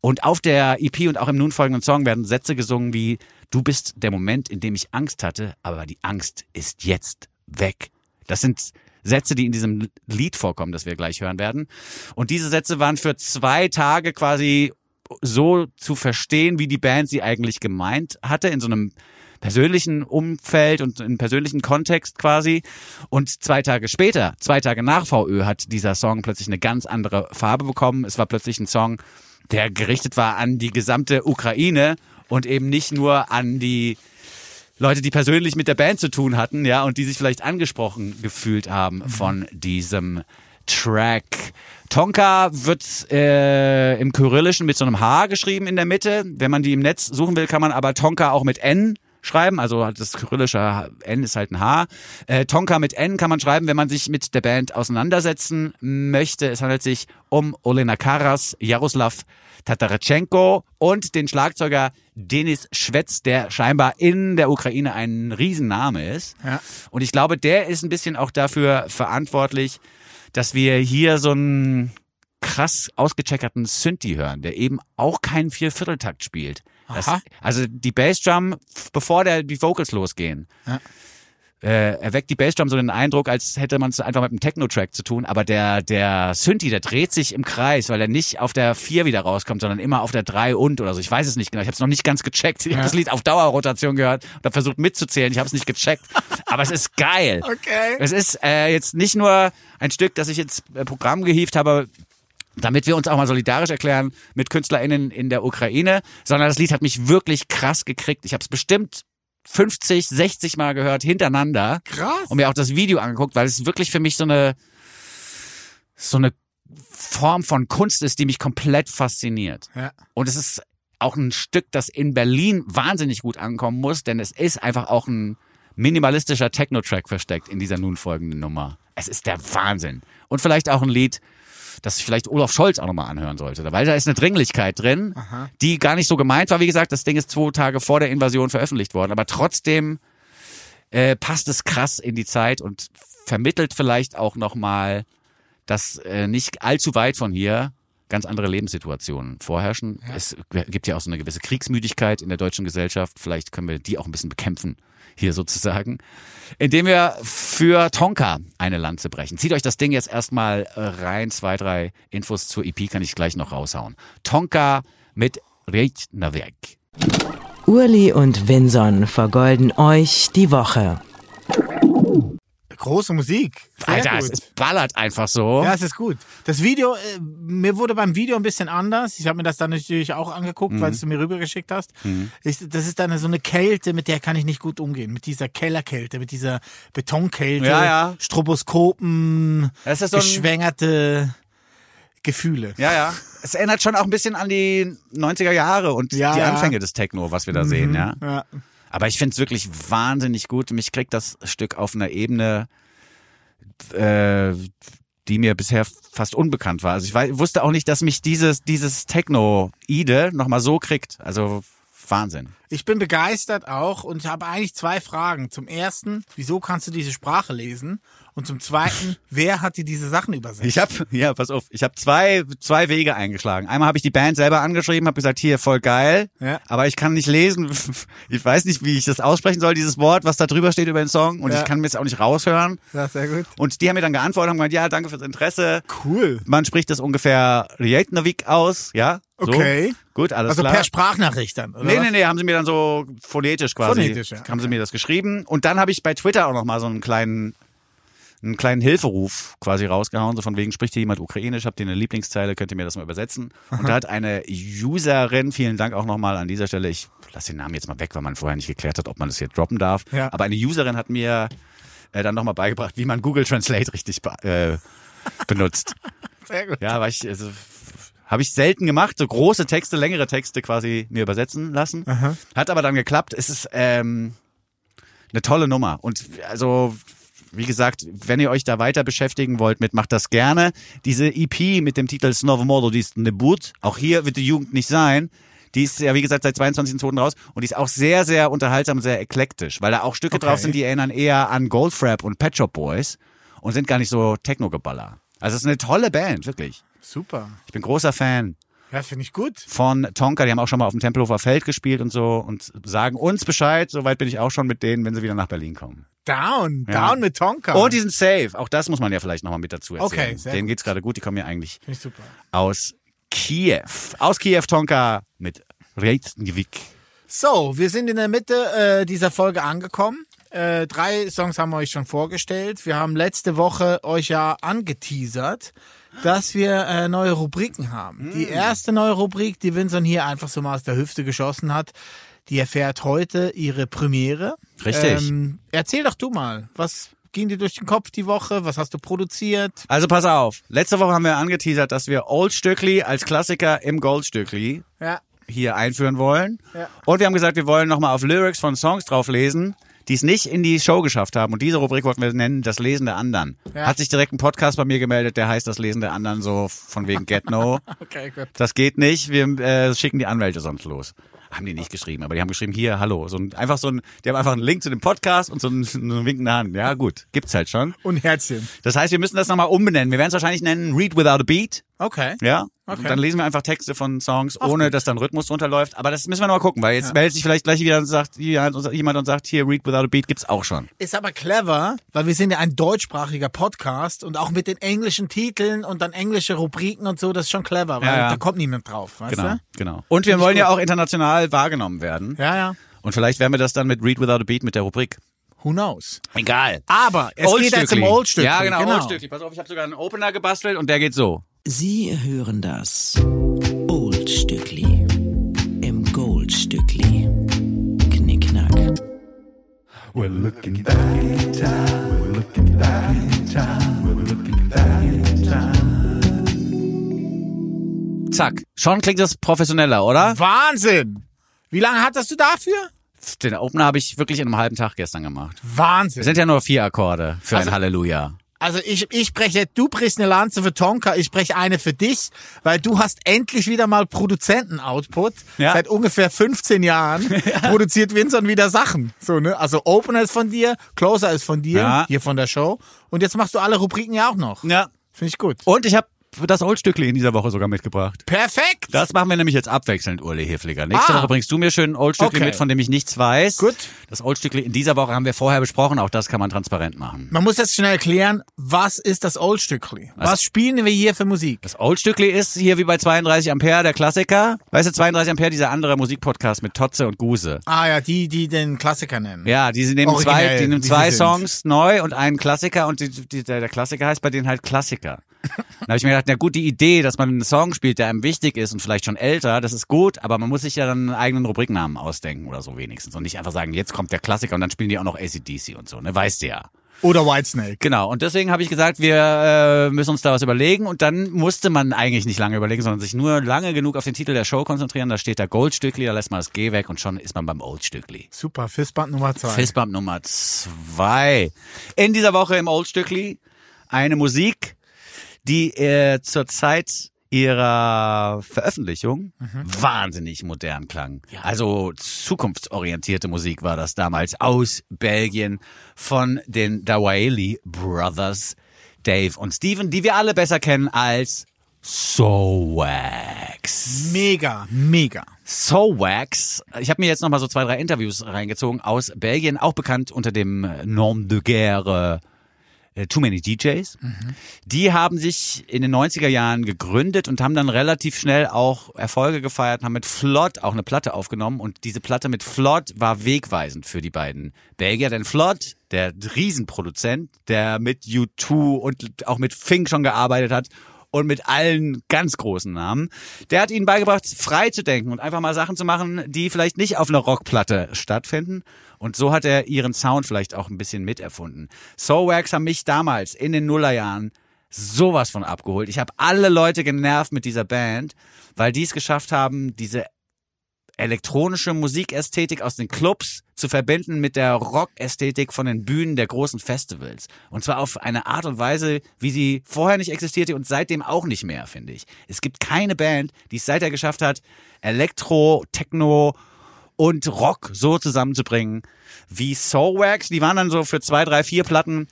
Und auf der EP und auch im nun folgenden Song werden Sätze gesungen wie Du bist der Moment, in dem ich Angst hatte, aber die Angst ist jetzt weg. Das sind Sätze, die in diesem Lied vorkommen, das wir gleich hören werden. Und diese Sätze waren für zwei Tage quasi so zu verstehen, wie die Band sie eigentlich gemeint hatte, in so einem persönlichen Umfeld und im persönlichen Kontext quasi. Und zwei Tage später, zwei Tage nach VÖ, hat dieser Song plötzlich eine ganz andere Farbe bekommen. Es war plötzlich ein Song, der gerichtet war an die gesamte Ukraine und eben nicht nur an die Leute, die persönlich mit der Band zu tun hatten, ja, und die sich vielleicht angesprochen gefühlt haben von diesem Track. Tonka wird äh, im Kyrillischen mit so einem H geschrieben in der Mitte. Wenn man die im Netz suchen will, kann man aber Tonka auch mit N schreiben. Also das kyrillische N ist halt ein H. Äh, Tonka mit N kann man schreiben, wenn man sich mit der Band auseinandersetzen möchte. Es handelt sich um Olena Karas, Jaroslav Tatarchenko und den Schlagzeuger Denis Schwetz, der scheinbar in der Ukraine ein Riesenname ist. Ja. Und ich glaube, der ist ein bisschen auch dafür verantwortlich, dass wir hier so einen krass ausgecheckerten Synthi hören, der eben auch keinen Viervierteltakt spielt. Das, also die Bassdrum, bevor der, die Vocals losgehen, Ja. Äh, erweckt die Bassdrum so den Eindruck, als hätte man es einfach mit einem Techno-Track zu tun, aber der, der Synthi, der dreht sich im Kreis, weil er nicht auf der 4 wieder rauskommt, sondern immer auf der 3 und oder so. Ich weiß es nicht genau, ich habe es noch nicht ganz gecheckt. Ich habe Ja. das Lied auf Dauerrotation gehört und habe versucht mitzuzählen, ich habe es nicht gecheckt, aber es ist geil. Okay. Es ist äh, jetzt nicht nur ein Stück, das ich ins äh, Programm gehievt habe, damit wir uns auch mal solidarisch erklären mit KünstlerInnen in der Ukraine, sondern das Lied hat mich wirklich krass gekriegt. Ich habe es bestimmt 50, 60 Mal gehört hintereinander Krass. und mir auch das Video angeguckt, weil es wirklich für mich so eine so eine Form von Kunst ist, die mich komplett fasziniert. Ja. Und es ist auch ein Stück, das in Berlin wahnsinnig gut ankommen muss, denn es ist einfach auch ein minimalistischer Techno-Track versteckt in dieser nun folgenden Nummer. Es ist der Wahnsinn. Und vielleicht auch ein Lied, das sich vielleicht Olaf Scholz auch nochmal anhören sollte. Weil da ist eine Dringlichkeit drin, die gar nicht so gemeint war. Wie gesagt, das Ding ist zwei Tage vor der Invasion veröffentlicht worden. Aber trotzdem äh, passt es krass in die Zeit und vermittelt vielleicht auch nochmal, dass äh, nicht allzu weit von hier ganz andere Lebenssituationen vorherrschen. Es gibt ja auch so eine gewisse Kriegsmüdigkeit in der deutschen Gesellschaft. Vielleicht können wir die auch ein bisschen bekämpfen hier sozusagen, indem wir für Tonka eine Lanze brechen. Zieht euch das Ding jetzt erstmal äh, rein. Zwei, drei Infos zur EP kann ich gleich noch raushauen. Tonka mit Reitnavek. Urli und Vinson vergolden euch die Woche. Große Musik. Sehr Alter, gut. es, ballert einfach so. Ja, es ist gut. Das Video, äh, mir wurde beim Video ein bisschen anders. Ich habe mir das dann natürlich auch angeguckt, Mhm. weil du mir rübergeschickt hast. Ich, das ist dann so eine Kälte, mit der kann ich nicht gut umgehen. Mit dieser Kellerkälte, mit dieser Betonkälte, Ja, ja. Stroboskopen, Das ist so geschwängerte Gefühle. Ja, ja. Es erinnert schon auch ein bisschen an die 90er Jahre und Ja, die. Anfänge des Techno, was wir da sehen, ja. Ja. Aber ich finde es wirklich wahnsinnig gut. Mich kriegt das Stück auf einer Ebene, äh, die mir bisher fast unbekannt war. Also ich wei- wusste auch nicht, dass mich dieses, dieses Techno-Ide nochmal so kriegt. Also Wahnsinn. Ich bin begeistert auch und habe eigentlich zwei Fragen. Zum ersten, wieso kannst du diese Sprache lesen? Und zum zweiten, wer hat dir diese Sachen übersetzt? Ich habe, ja, pass auf, ich habe zwei, zwei Wege eingeschlagen. Einmal habe ich die Band selber angeschrieben, habe gesagt, hier, voll geil, Ja. aber ich kann nicht lesen. Ich weiß nicht, wie ich das aussprechen soll, dieses Wort, was da drüber steht über den Song und Ja. ich kann mir jetzt auch nicht raushören. Ja, sehr gut. Und die haben mir dann geantwortet und haben gesagt, ja, danke fürs Interesse. Cool. Man spricht das ungefähr Reykjavik aus, ja? So. Okay. Gut, alles Also klar. per Sprachnachricht dann, oder? Nee, nee, nee, haben sie mir dann so phonetisch quasi, Phonetisch, ja. haben sie mir das geschrieben. Und dann habe ich bei Twitter auch noch mal so einen kleinen, einen kleinen Hilferuf quasi rausgehauen, so von wegen, spricht hier jemand Ukrainisch, habt ihr eine Lieblingszeile, könnt ihr mir das mal übersetzen? Und da hat eine Userin, vielen Dank auch nochmal an dieser Stelle, ich lasse den Namen jetzt mal weg, weil man vorher nicht geklärt hat, ob man das hier droppen darf. Ja. Aber eine Userin hat mir äh, dann nochmal beigebracht, wie man Google Translate richtig äh, benutzt. Sehr gut. Ja, weil ich, also, habe ich selten gemacht, so große Texte, längere Texte quasi mir übersetzen lassen. Hat aber dann geklappt. Es ist ähm, eine tolle Nummer. Und also, wie gesagt, wenn ihr euch da weiter beschäftigen wollt mit, macht das gerne. Diese EP mit dem Titel Snow Modo, die ist Nebut. Auch hier wird die Jugend nicht sein. Die ist ja, wie gesagt, seit 22.2. raus und die ist auch sehr, sehr unterhaltsam, sehr eklektisch, weil da auch Stücke Okay. drauf sind, die erinnern eher an Goldfrapp und Pet Shop Boys und sind gar nicht so Techno-Geballer. Also es ist eine tolle Band, wirklich. Super. Ich bin großer Fan Ja, finde ich gut. von Tonka. Die haben auch schon mal auf dem Tempelhofer Feld gespielt und so und sagen uns Bescheid. Soweit bin ich auch schon mit denen, wenn sie wieder nach Berlin kommen. Down, Ja. down mit Tonka. Und die sind safe. Auch das muss man ja vielleicht nochmal mit dazu erzählen. Okay, sehr Denen gut. geht's gerade gut. Die kommen ja eigentlich aus Kiew. Aus Kiew Tonka mit Reykjavik. So, wir sind in der Mitte äh, dieser Folge angekommen. Äh, drei Songs haben wir euch schon vorgestellt. Wir haben letzte Woche euch ja angeteasert, dass wir äh, neue Rubriken haben. Die erste neue Rubrik, die Vincent hier einfach so mal aus der Hüfte geschossen hat, die erfährt heute ihre Premiere. Richtig. Ähm, erzähl doch du mal, was ging dir durch den Kopf die Woche? Was hast du produziert? Also pass auf. Letzte Woche haben wir angeteasert, dass wir Old Stückli als Klassiker im Goldstückli Ja. hier einführen wollen. Ja. Und wir haben gesagt, wir wollen nochmal auf Lyrics von Songs drauf lesen, die es nicht in die Show geschafft haben. Und diese Rubrik wollten wir nennen, das Lesen der anderen. Ja. Hat sich direkt ein Podcast bei mir gemeldet, der heißt das Lesen der anderen so von wegen Get No. Okay, gut. Das geht nicht, wir äh, schicken die Anwälte sonst los. Haben die nicht geschrieben, aber die haben geschrieben, hier, hallo. So ein, einfach so ein, die haben einfach einen Link zu dem Podcast und so einen, so eine winkende Hand. Ja, gut, gibt's halt schon. Und Herzchen. Das heißt, wir müssen das nochmal umbenennen. Wir werden es wahrscheinlich nennen Read Without a Beat. Okay. Ja. Okay. Und dann lesen wir einfach Texte von Songs, ohne dass dann Rhythmus drunter läuft. Aber das müssen wir noch mal gucken, weil jetzt meldet sich vielleicht gleich wieder und sagt, jemand und sagt, hier, Read Without a Beat gibt's auch schon. Ist aber clever, weil wir sind ja ein deutschsprachiger Podcast und auch mit den englischen Titeln und dann englische Rubriken und so, das ist schon clever, weil Ja, ja. da kommt niemand drauf, weißt Genau, du? genau. Und wir wollen ja auch international wahrgenommen werden. Ja, ja. Und vielleicht werden wir das dann mit Read Without a Beat mit der Rubrik. Who knows? Egal. Aber es geht jetzt um Oldstückli. Ja, genau, genau. Oldstückli. Pass auf, ich habe sogar einen Opener gebastelt und der geht so. Sie hören das Oldstückli im Goldstückli. Knickknack. We're looking back in time. We're looking back in time. We're looking back in time. Zack. Schon klingt das professioneller, oder? Wahnsinn! Wie lange hattest du dafür? Den Opener habe ich wirklich in einem halben Tag gestern gemacht. Wahnsinn. Es sind ja nur vier Akkorde für Also- ein Halleluja. Also ich, ich spreche, du brichst eine Lanze für Tonka, ich spreche eine für dich, weil du hast endlich wieder mal Produzenten-Output. Ja. Seit ungefähr 15 Jahren produziert Vincent wieder Sachen. So, ne? Also Opener ist von dir, Closer ist von dir, Ja. hier von der Show. Und jetzt machst du alle Rubriken ja auch noch. Ja. Finde ich gut. Und ich habe das Oldstückli in dieser Woche sogar mitgebracht. Perfekt! Das machen wir nämlich jetzt abwechselnd, Uli Hefliger. Nächste Ah. Woche bringst du mir schön ein Oldstückli Okay. mit, von dem ich nichts weiß. Gut. Das Oldstückli in dieser Woche haben wir vorher besprochen, auch das kann man transparent machen. Man muss jetzt schnell erklären, was ist das Oldstückli? Was spielen wir hier für Musik? Das Oldstückli ist hier wie bei 32 Ampere der Klassiker. Weißt du, 32 Ampere, dieser andere Musikpodcast mit Totze und Guse. Ah ja, die, die den Klassiker nennen. Ja, die nehmen Originell, zwei, die nehmen zwei. Songs neu und einen Klassiker und die, die, der, der Klassiker heißt bei denen halt Klassiker. Dann habe ich mir gedacht, na gut, die Idee, dass man einen Song spielt, der einem wichtig ist und vielleicht schon älter, das ist gut, aber man muss sich ja dann einen eigenen Rubriknamen ausdenken oder so wenigstens und nicht einfach sagen, jetzt kommt der Klassiker und dann spielen die auch noch ACDC und so, ne, weißt du ja. Oder Whitesnake. Genau, und deswegen habe ich gesagt, wir äh, müssen uns da was überlegen und dann musste man eigentlich nicht lange überlegen, sondern sich nur lange genug auf den Titel der Show konzentrieren. Da steht da Goldstückli, da lässt man das G weg und schon ist man beim Oldstückli. Super, Fistband Nummer zwei. Fistbump Nummer zwei. In dieser Woche im Oldstückli eine Musik, die äh, zur Zeit ihrer Veröffentlichung wahnsinnig modern klang. Also zukunftsorientierte Musik war das damals aus Belgien von den Dawaeli Brothers, Dave und Steven, die wir alle besser kennen als So Wax. Mega, mega. So Wax. Ich habe mir jetzt noch mal so zwei, drei Interviews reingezogen aus Belgien, auch bekannt unter dem Nom de Guerre äh, Too Many DJs. Die haben sich in den 90er Jahren gegründet und haben dann relativ schnell auch Erfolge gefeiert, haben mit Flott auch eine Platte aufgenommen und diese Platte mit Flott war wegweisend für die beiden Belgier, denn Flott, der Riesenproduzent, der mit U2 und auch mit Fink schon gearbeitet hat und mit allen ganz großen Namen. Der hat ihnen beigebracht, frei zu denken und einfach mal Sachen zu machen, die vielleicht nicht auf einer Rockplatte stattfinden. Und so hat er ihren Sound vielleicht auch ein bisschen miterfunden. So Wax haben mich damals in den Nullerjahren sowas von abgeholt. Ich habe alle Leute genervt mit dieser Band, weil die es geschafft haben, diese elektronische Musikästhetik aus den Clubs zu verbinden mit der Rockästhetik von den Bühnen der großen Festivals. Und zwar auf eine Art und Weise, wie sie vorher nicht existierte und seitdem auch nicht mehr, finde ich. Es gibt keine Band, die es seither geschafft hat, Elektro, Techno und Rock so zusammenzubringen wie Soulwax. Die waren dann so für zwei, drei, vier Platten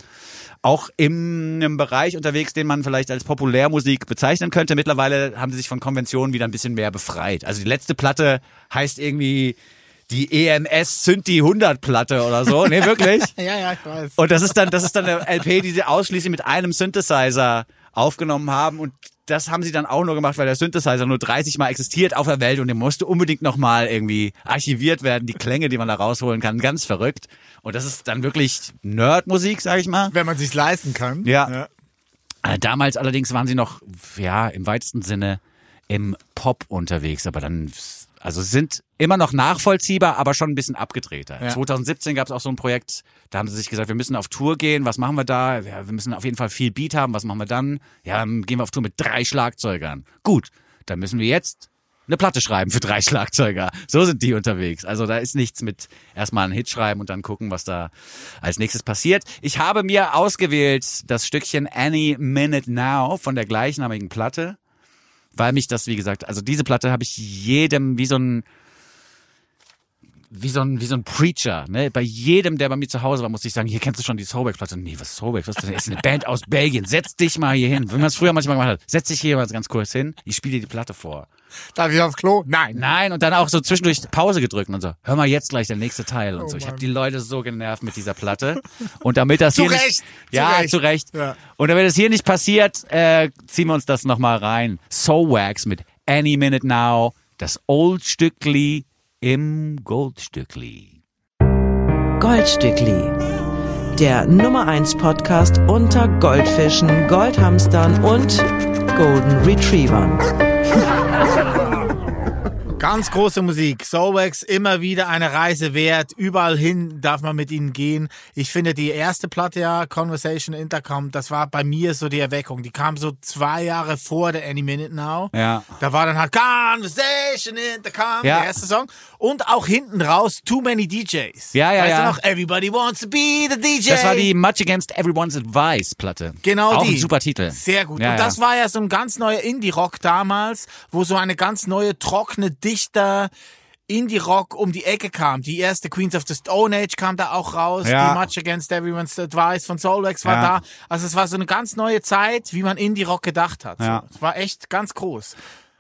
auch in einem Bereich unterwegs, den man vielleicht als Populärmusik bezeichnen könnte. Mittlerweile haben sie sich von Konventionen wieder ein bisschen mehr befreit. Also die letzte Platte heißt irgendwie die EMS Synthi 100 Platte oder so. Nee, wirklich? Ja, ja, ich weiß. Und das ist dann, das ist dann eine LP, die sie ausschließlich mit einem Synthesizer aufgenommen haben und das haben sie dann auch nur gemacht, weil der Synthesizer nur 30 Mal existiert auf der Welt und der musste unbedingt nochmal irgendwie archiviert werden, die Klänge, die man da rausholen kann. Ganz verrückt. Und das ist dann wirklich Nerdmusik, sag ich mal. Wenn man sich's leisten kann. Ja. Äh, Damals allerdings waren sie noch, ja, im weitesten Sinne im Pop unterwegs, aber dann, also sind immer noch nachvollziehbar, aber schon ein bisschen abgedrehter. Ja. 2017 gab es auch so ein Projekt, da haben sie sich gesagt, wir müssen auf Tour gehen, was machen wir da? Ja, wir müssen auf jeden Fall viel Beat haben, was machen wir dann? Ja, dann gehen wir auf Tour mit drei Schlagzeugern. Gut, dann müssen wir jetzt eine Platte schreiben für drei Schlagzeuger. So sind die unterwegs. Also da ist nichts mit erstmal einen Hit schreiben und dann gucken, was da als nächstes passiert. Ich habe mir ausgewählt das Stückchen Any Minute Now von der gleichnamigen Platte, weil mich das, wie gesagt, also diese Platte habe ich jedem wie so ein wie so ein, wie so ein Preacher, ne? Bei jedem, der bei mir zu Hause war, musste ich sagen, hier kennst du schon die Soulback-Platte. Nee, was ist Soulback? Was ist das? Das ist eine Band aus Belgien. Setz dich mal hier hin. Wenn man es früher manchmal gemacht hat, setz dich hier mal ganz kurz hin. Ich spiele dir die Platte vor. Darf ich aufs Klo? Nein. Nein, und dann auch so zwischendurch Pause gedrückt und so. Hör mal jetzt gleich der nächste Teil und Oh so. Ich habe die Leute so genervt mit dieser Platte. Und damit das Zu hier Recht, nicht, zu ja, Recht. zu Recht. Ja. Und damit es hier nicht passiert, äh, ziehen wir uns das nochmal rein. Soul Wax mit Any Minute Now. Das Old Stückli im Goldstückli. Goldstückli. Der Nummer 1 Podcast unter Goldfischen, Goldhamstern und Golden Retrievern. son of a Ganz große Musik. Soulwax immer wieder eine Reise wert. Überall hin darf man mit ihnen gehen. Ich finde die erste Platte ja, Conversation Intercom, das war bei mir so die Erweckung. Die kam so zwei Jahre vor der Any Minute Now. Ja. Da war dann halt Conversation Intercom, Ja. der erste Song. Und auch hinten raus Too Many DJs. Ja, ja, weißt ja. du noch? Everybody wants to be the DJ. Das war die Much Against Everyone's Advice Platte. Genau Auch die. ein super Titel. Sehr gut. Ja, und das ja. war ja so ein ganz neuer Indie-Rock damals, wo so eine ganz neue, trockene, dichter Indie-Rock um die Ecke kam. Die erste Queens of the Stone Age kam da auch raus. Ja. Die Much Against Everyone's Advice von Soulwax war Ja. da. Also es war so eine ganz neue Zeit, wie man Indie-Rock gedacht hat. Ja. So. Es war echt ganz groß.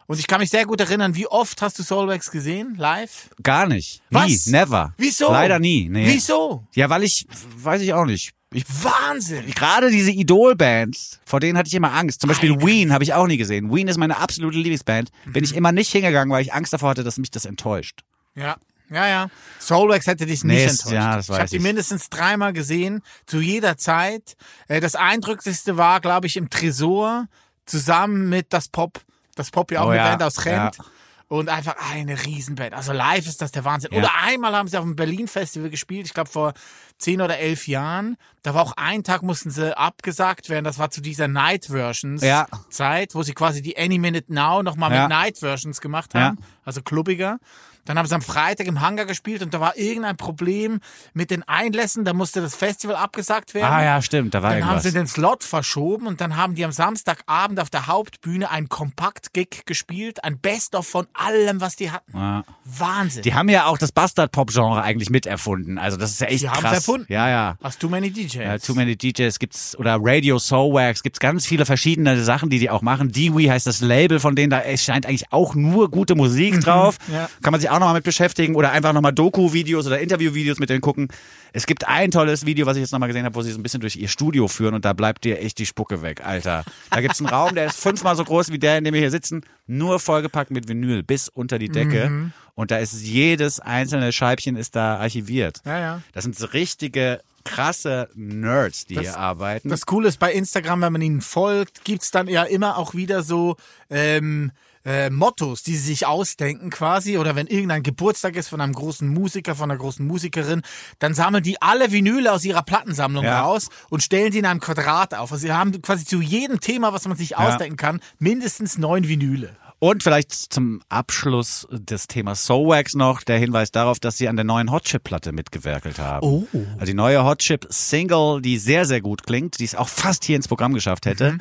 Und ich kann mich sehr gut erinnern, wie oft hast du Soulwax gesehen, live? Gar nicht. Was? Nie. Never. Wieso? Leider nie. Nee. Wieso? Ja, weil ich, weiß ich auch nicht. Ich, Wahnsinn! gerade diese Idol-Bands, vor denen hatte ich immer Angst. Zum Beispiel Meine Ween habe ich auch nie gesehen. Ween ist meine absolute Lieblingsband. Bin ich immer nicht hingegangen, weil ich Angst davor hatte, dass mich das enttäuscht. Ja, ja, ja. Soulwax hätte dich nicht Nee, enttäuscht. ja, das ich weiß habe die ich. mindestens dreimal gesehen, zu jeder Zeit. Äh, Das eindrücklichste war, glaube ich, im Tresor zusammen mit das Pop. Das Pop ja auch Oh eine ja, Band aus Rent. ja. Und einfach eine Riesenband. Also live ist das der Wahnsinn. Ja. Oder einmal haben sie auf dem Berlin-Festival gespielt, ich glaube vor zehn oder elf Jahren. Da war auch ein Tag mussten sie abgesagt werden. Das war zu dieser Night Versions Ja. Zeit, wo sie quasi die Any Minute Now nochmal Ja. mit Night Versions gemacht haben. Also klubbiger. Dann haben sie am Freitag im Hangar gespielt und da war irgendein Problem mit den Einlässen. Da musste das Festival abgesagt werden. Ah ja, stimmt, da war Dann haben irgendwas. sie den Slot verschoben und dann haben die am Samstagabend auf der Hauptbühne ein Kompakt-Gig gespielt, ein Best-of von allem, was die hatten. Ja. Wahnsinn. Die haben ja auch das Bastard-Pop-Genre eigentlich miterfunden. Also das ist ja echt Die krass. erfunden. Ja, ja. Hast Too Many DJs? Ja, Too Many DJs gibt's oder Radio Soulwax gibt's ganz viele verschiedene Sachen, die die auch machen. Dewey heißt das Label von denen, da erscheint eigentlich auch nur gute Musik drauf. Ja. Kann man sich auch nochmal mit beschäftigen oder einfach nochmal Doku-Videos oder Interview-Videos mit denen gucken. Es gibt ein tolles Video, was ich jetzt nochmal gesehen habe, wo sie so ein bisschen durch ihr Studio führen und da bleibt dir echt die Spucke weg, Alter. Da gibt's einen Raum, der ist fünfmal so groß wie der, in dem wir hier sitzen, nur vollgepackt mit Vinyl bis unter die Decke. Mhm. Und da ist jedes einzelne Scheibchen ist da archiviert. Ja, ja. Das sind so richtige krasse Nerds, die hier arbeiten. Das Coole ist bei Instagram, wenn man ihnen folgt, gibt's dann ja immer auch wieder so ähm, äh, Mottos, die sie sich ausdenken quasi. Oder wenn irgendein Geburtstag ist von einem großen Musiker, von einer großen Musikerin, dann sammeln die alle Vinyle aus ihrer Plattensammlung Ja. raus und stellen die in einem Quadrat auf. Also sie haben quasi zu jedem Thema, was man sich ausdenken kann, mindestens neun Vinyle. Und vielleicht zum Abschluss des Themas Soulwax noch der Hinweis darauf, dass sie an der neuen Hot Chip Platte mitgewerkelt haben. Oh. Also die neue Hot Chip Single, die sehr, sehr gut klingt, die es auch fast hier ins Programm geschafft hätte, Mhm.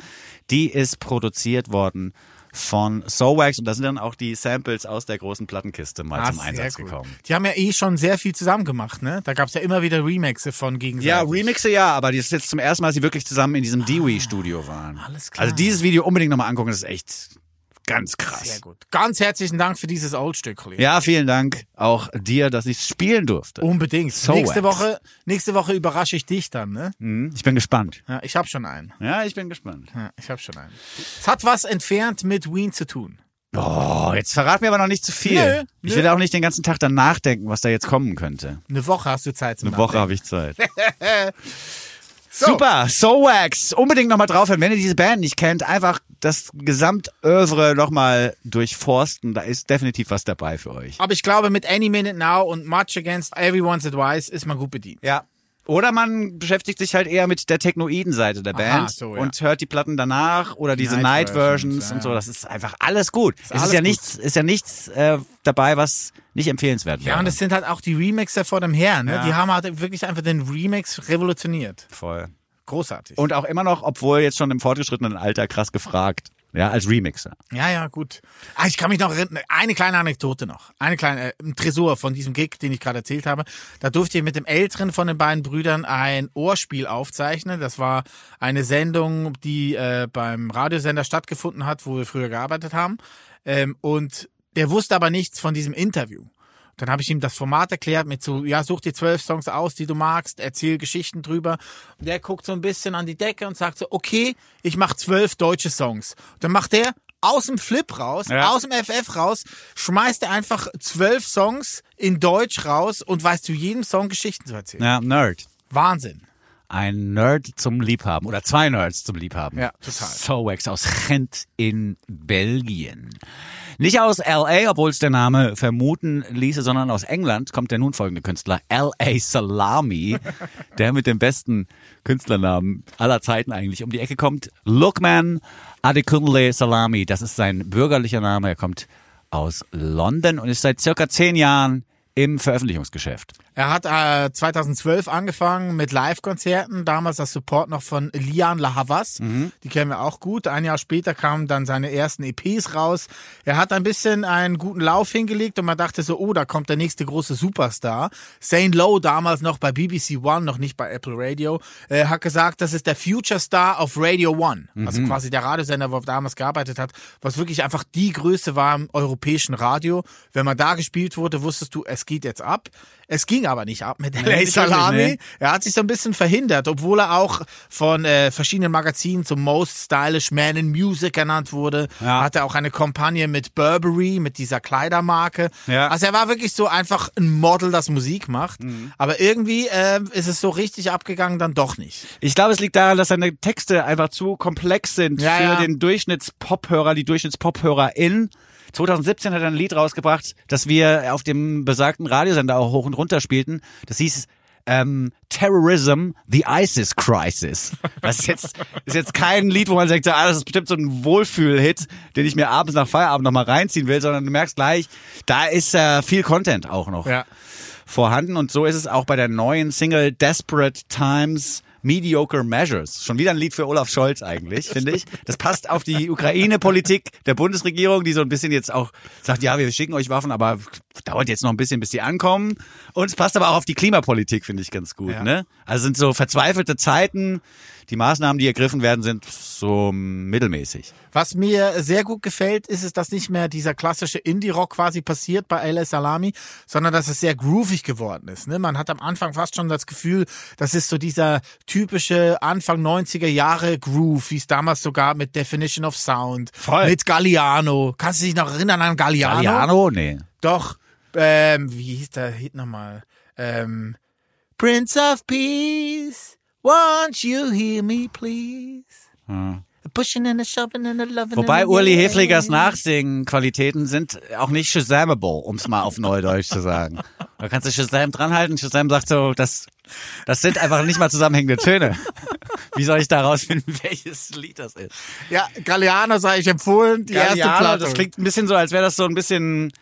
die ist produziert worden von Soulwax und da sind dann auch die Samples aus der großen Plattenkiste mal zum Ah, Einsatz sehr gut. gekommen. Die haben ja eh schon sehr viel zusammen gemacht, ne? Da gab's ja immer wieder Remixe von gegenseitig. Ja, Remixe ja, aber das ist jetzt zum ersten Mal, dass sie wirklich zusammen in diesem Dewey-Studio waren. alles klar. Also dieses Video unbedingt nochmal angucken, das ist echt ganz krass. Sehr gut. Ganz herzlichen Dank für dieses Oldstückli. Ja, vielen Dank auch dir, dass ich spielen durfte. Unbedingt. So nächste wax. Woche, nächste Woche überrasche ich dich dann, ne? Mhm, Ich bin gespannt. Ja, ich habe schon einen. Ja, ich bin gespannt. Ja, ich habe schon einen. Es hat was entfernt mit Wien zu tun. Oh, jetzt verrat mir aber noch nicht zu viel. Nö, ich nö. will auch nicht den ganzen Tag dann nachdenken, was da jetzt kommen könnte. Eine Woche hast du Zeit zum Eine Woche habe ich Zeit. So. Super, So Wax. Unbedingt nochmal draufhören. Wenn ihr diese Band nicht kennt, einfach das Gesamtövre nochmal durchforsten. Da ist definitiv was dabei für euch. Aber ich glaube, mit Any Minute Now und Much Against Everyone's Advice ist man gut bedient. Ja. Oder man beschäftigt sich halt eher mit der technoiden Seite der Band so, ja. und hört die Platten danach oder diese Night Night Versions Versions, ja, und so. Das ist einfach alles gut. es alles ist ja gut. nichts, ist ja nichts äh, dabei, was nicht empfehlenswert wäre. Ja, und es sind halt auch die Remixer vor dem Herrn. Ne? Die haben halt wirklich einfach den Remix revolutioniert. voll. Großartig. Und auch immer noch, obwohl jetzt schon im fortgeschrittenen Alter krass gefragt. Ja, als Remixer. Ja, ja, gut. Ah, ich kann mich noch erinnern, eine kleine Anekdote noch. Eine kleine, äh, ein Tresor von diesem Gig, den ich gerade erzählt habe. Da durfte ich mit dem älteren von den beiden Brüdern ein Ohrspiel aufzeichnen. Das war eine Sendung, die äh, beim Radiosender stattgefunden hat, wo wir früher gearbeitet haben. Ähm, und der wusste aber nichts von diesem Interview. Dann habe ich ihm das Format erklärt mit so, ja, such dir zwölf Songs aus, die du magst, erzähl Geschichten drüber. Und der guckt so ein bisschen an die Decke und sagt so, okay, ich mache zwölf deutsche Songs. Und dann macht der aus dem Flip raus, Ja. aus dem FF raus, schmeißt er einfach zwölf Songs in Deutsch raus und weiß zu jedem Song Geschichten zu erzählen. Ja, Nerd. Wahnsinn. Ein Nerd zum Liebhaben oder zwei Nerds zum Liebhaben. Ja, total. Sowax aus Gent in Belgien. Nicht aus LA, obwohl es der Name vermuten ließe, sondern aus England kommt der nun folgende Künstler, LA Salami, der mit dem besten Künstlernamen aller Zeiten eigentlich um die Ecke kommt. Lookman Adekunle Salami, das ist sein bürgerlicher Name. Er kommt aus London und ist seit circa zehn Jahren im Veröffentlichungsgeschäft. Er hat äh, 2012 angefangen mit Live-Konzerten, damals das Support noch von Lian La Havas, die kennen wir auch gut. Ein Jahr später kamen dann seine ersten EPs raus. Er hat ein bisschen einen guten Lauf hingelegt und man dachte so, oh, da kommt der nächste große Superstar. Zane Lowe, damals noch bei BBC One, noch nicht bei Apple Radio, äh, hat gesagt, das ist der Future Star of Radio One. Also quasi der Radiosender, wo er damals gearbeitet hat, was wirklich einfach die Größe war im europäischen Radio. Wenn man da gespielt wurde, wusstest du, es geht jetzt ab. Es ging aber nicht ab mit LA Salami. wirklich, nee. Er hat sich so ein bisschen verhindert, obwohl er auch von äh, verschiedenen Magazinen zum Most Stylish Man in Music ernannt wurde. Ja. Hatte auch eine Kampagne mit Burberry, mit dieser Kleidermarke. Ja. Also er war wirklich so einfach ein Model, das Musik macht. Mhm. Aber irgendwie äh, ist es so richtig abgegangen, dann doch nicht. Ich glaube, es liegt daran, dass seine Texte einfach zu komplex sind Ja, für den Durchschnittspop-Hörer, die Durchschnittspop-Hörerin. 2017 hat er ein Lied rausgebracht, das wir auf dem besagten Radiosender auch hoch und runter spielten. Das hieß ähm, Terrorism, the ISIS Crisis. Das ist jetzt, ist jetzt kein Lied, wo man sagt, ah, das ist bestimmt so ein Wohlfühl-Hit, den ich mir abends nach Feierabend nochmal reinziehen will, sondern du merkst gleich, da ist äh, viel Content auch noch Ja. vorhanden und so ist es auch bei der neuen Single Desperate Times Mediocre Measures. Schon wieder ein Lied für Olaf Scholz eigentlich, finde ich. Das passt auf die Ukraine-Politik der Bundesregierung, die so ein bisschen jetzt auch sagt, ja, wir schicken euch Waffen, aber dauert jetzt noch ein bisschen, bis die ankommen. Und es passt aber auch auf die Klimapolitik, finde ich ganz gut. Ja. Ne? Also sind so verzweifelte Zeiten. Die Maßnahmen, die ergriffen werden, sind so mittelmäßig. Was mir sehr gut gefällt, ist es, dass nicht mehr dieser klassische Indie-Rock quasi passiert bei LA Salami, sondern dass es sehr groovig geworden ist. Ne? Man hat am Anfang fast schon das Gefühl, das ist so dieser typische Anfang 90er Jahre Groove, wie es damals sogar mit Definition of Sound, Voll. mit Galliano. Kannst du dich noch erinnern an Galliano? Galliano? Nee. Doch. Ähm, wie hieß der Hit nochmal? Ähm, Prince of Peace, won't you hear me, please? Pushing and a shoving and a loving. Wobei and a Uli. Hefligers Nachsingen-Qualitäten sind auch nicht Shazamable, um es mal auf Neudeutsch zu sagen. Da kannst du Shazam dranhalten. Shazam sagt so, das, das sind einfach nicht mal zusammenhängende Töne. Wie soll ich da rausfinden, welches Lied das ist? Ja, Galliano sei ich empfohlen, die erste Galliano, Platte. das klingt ein bisschen so, als wäre das so ein bisschen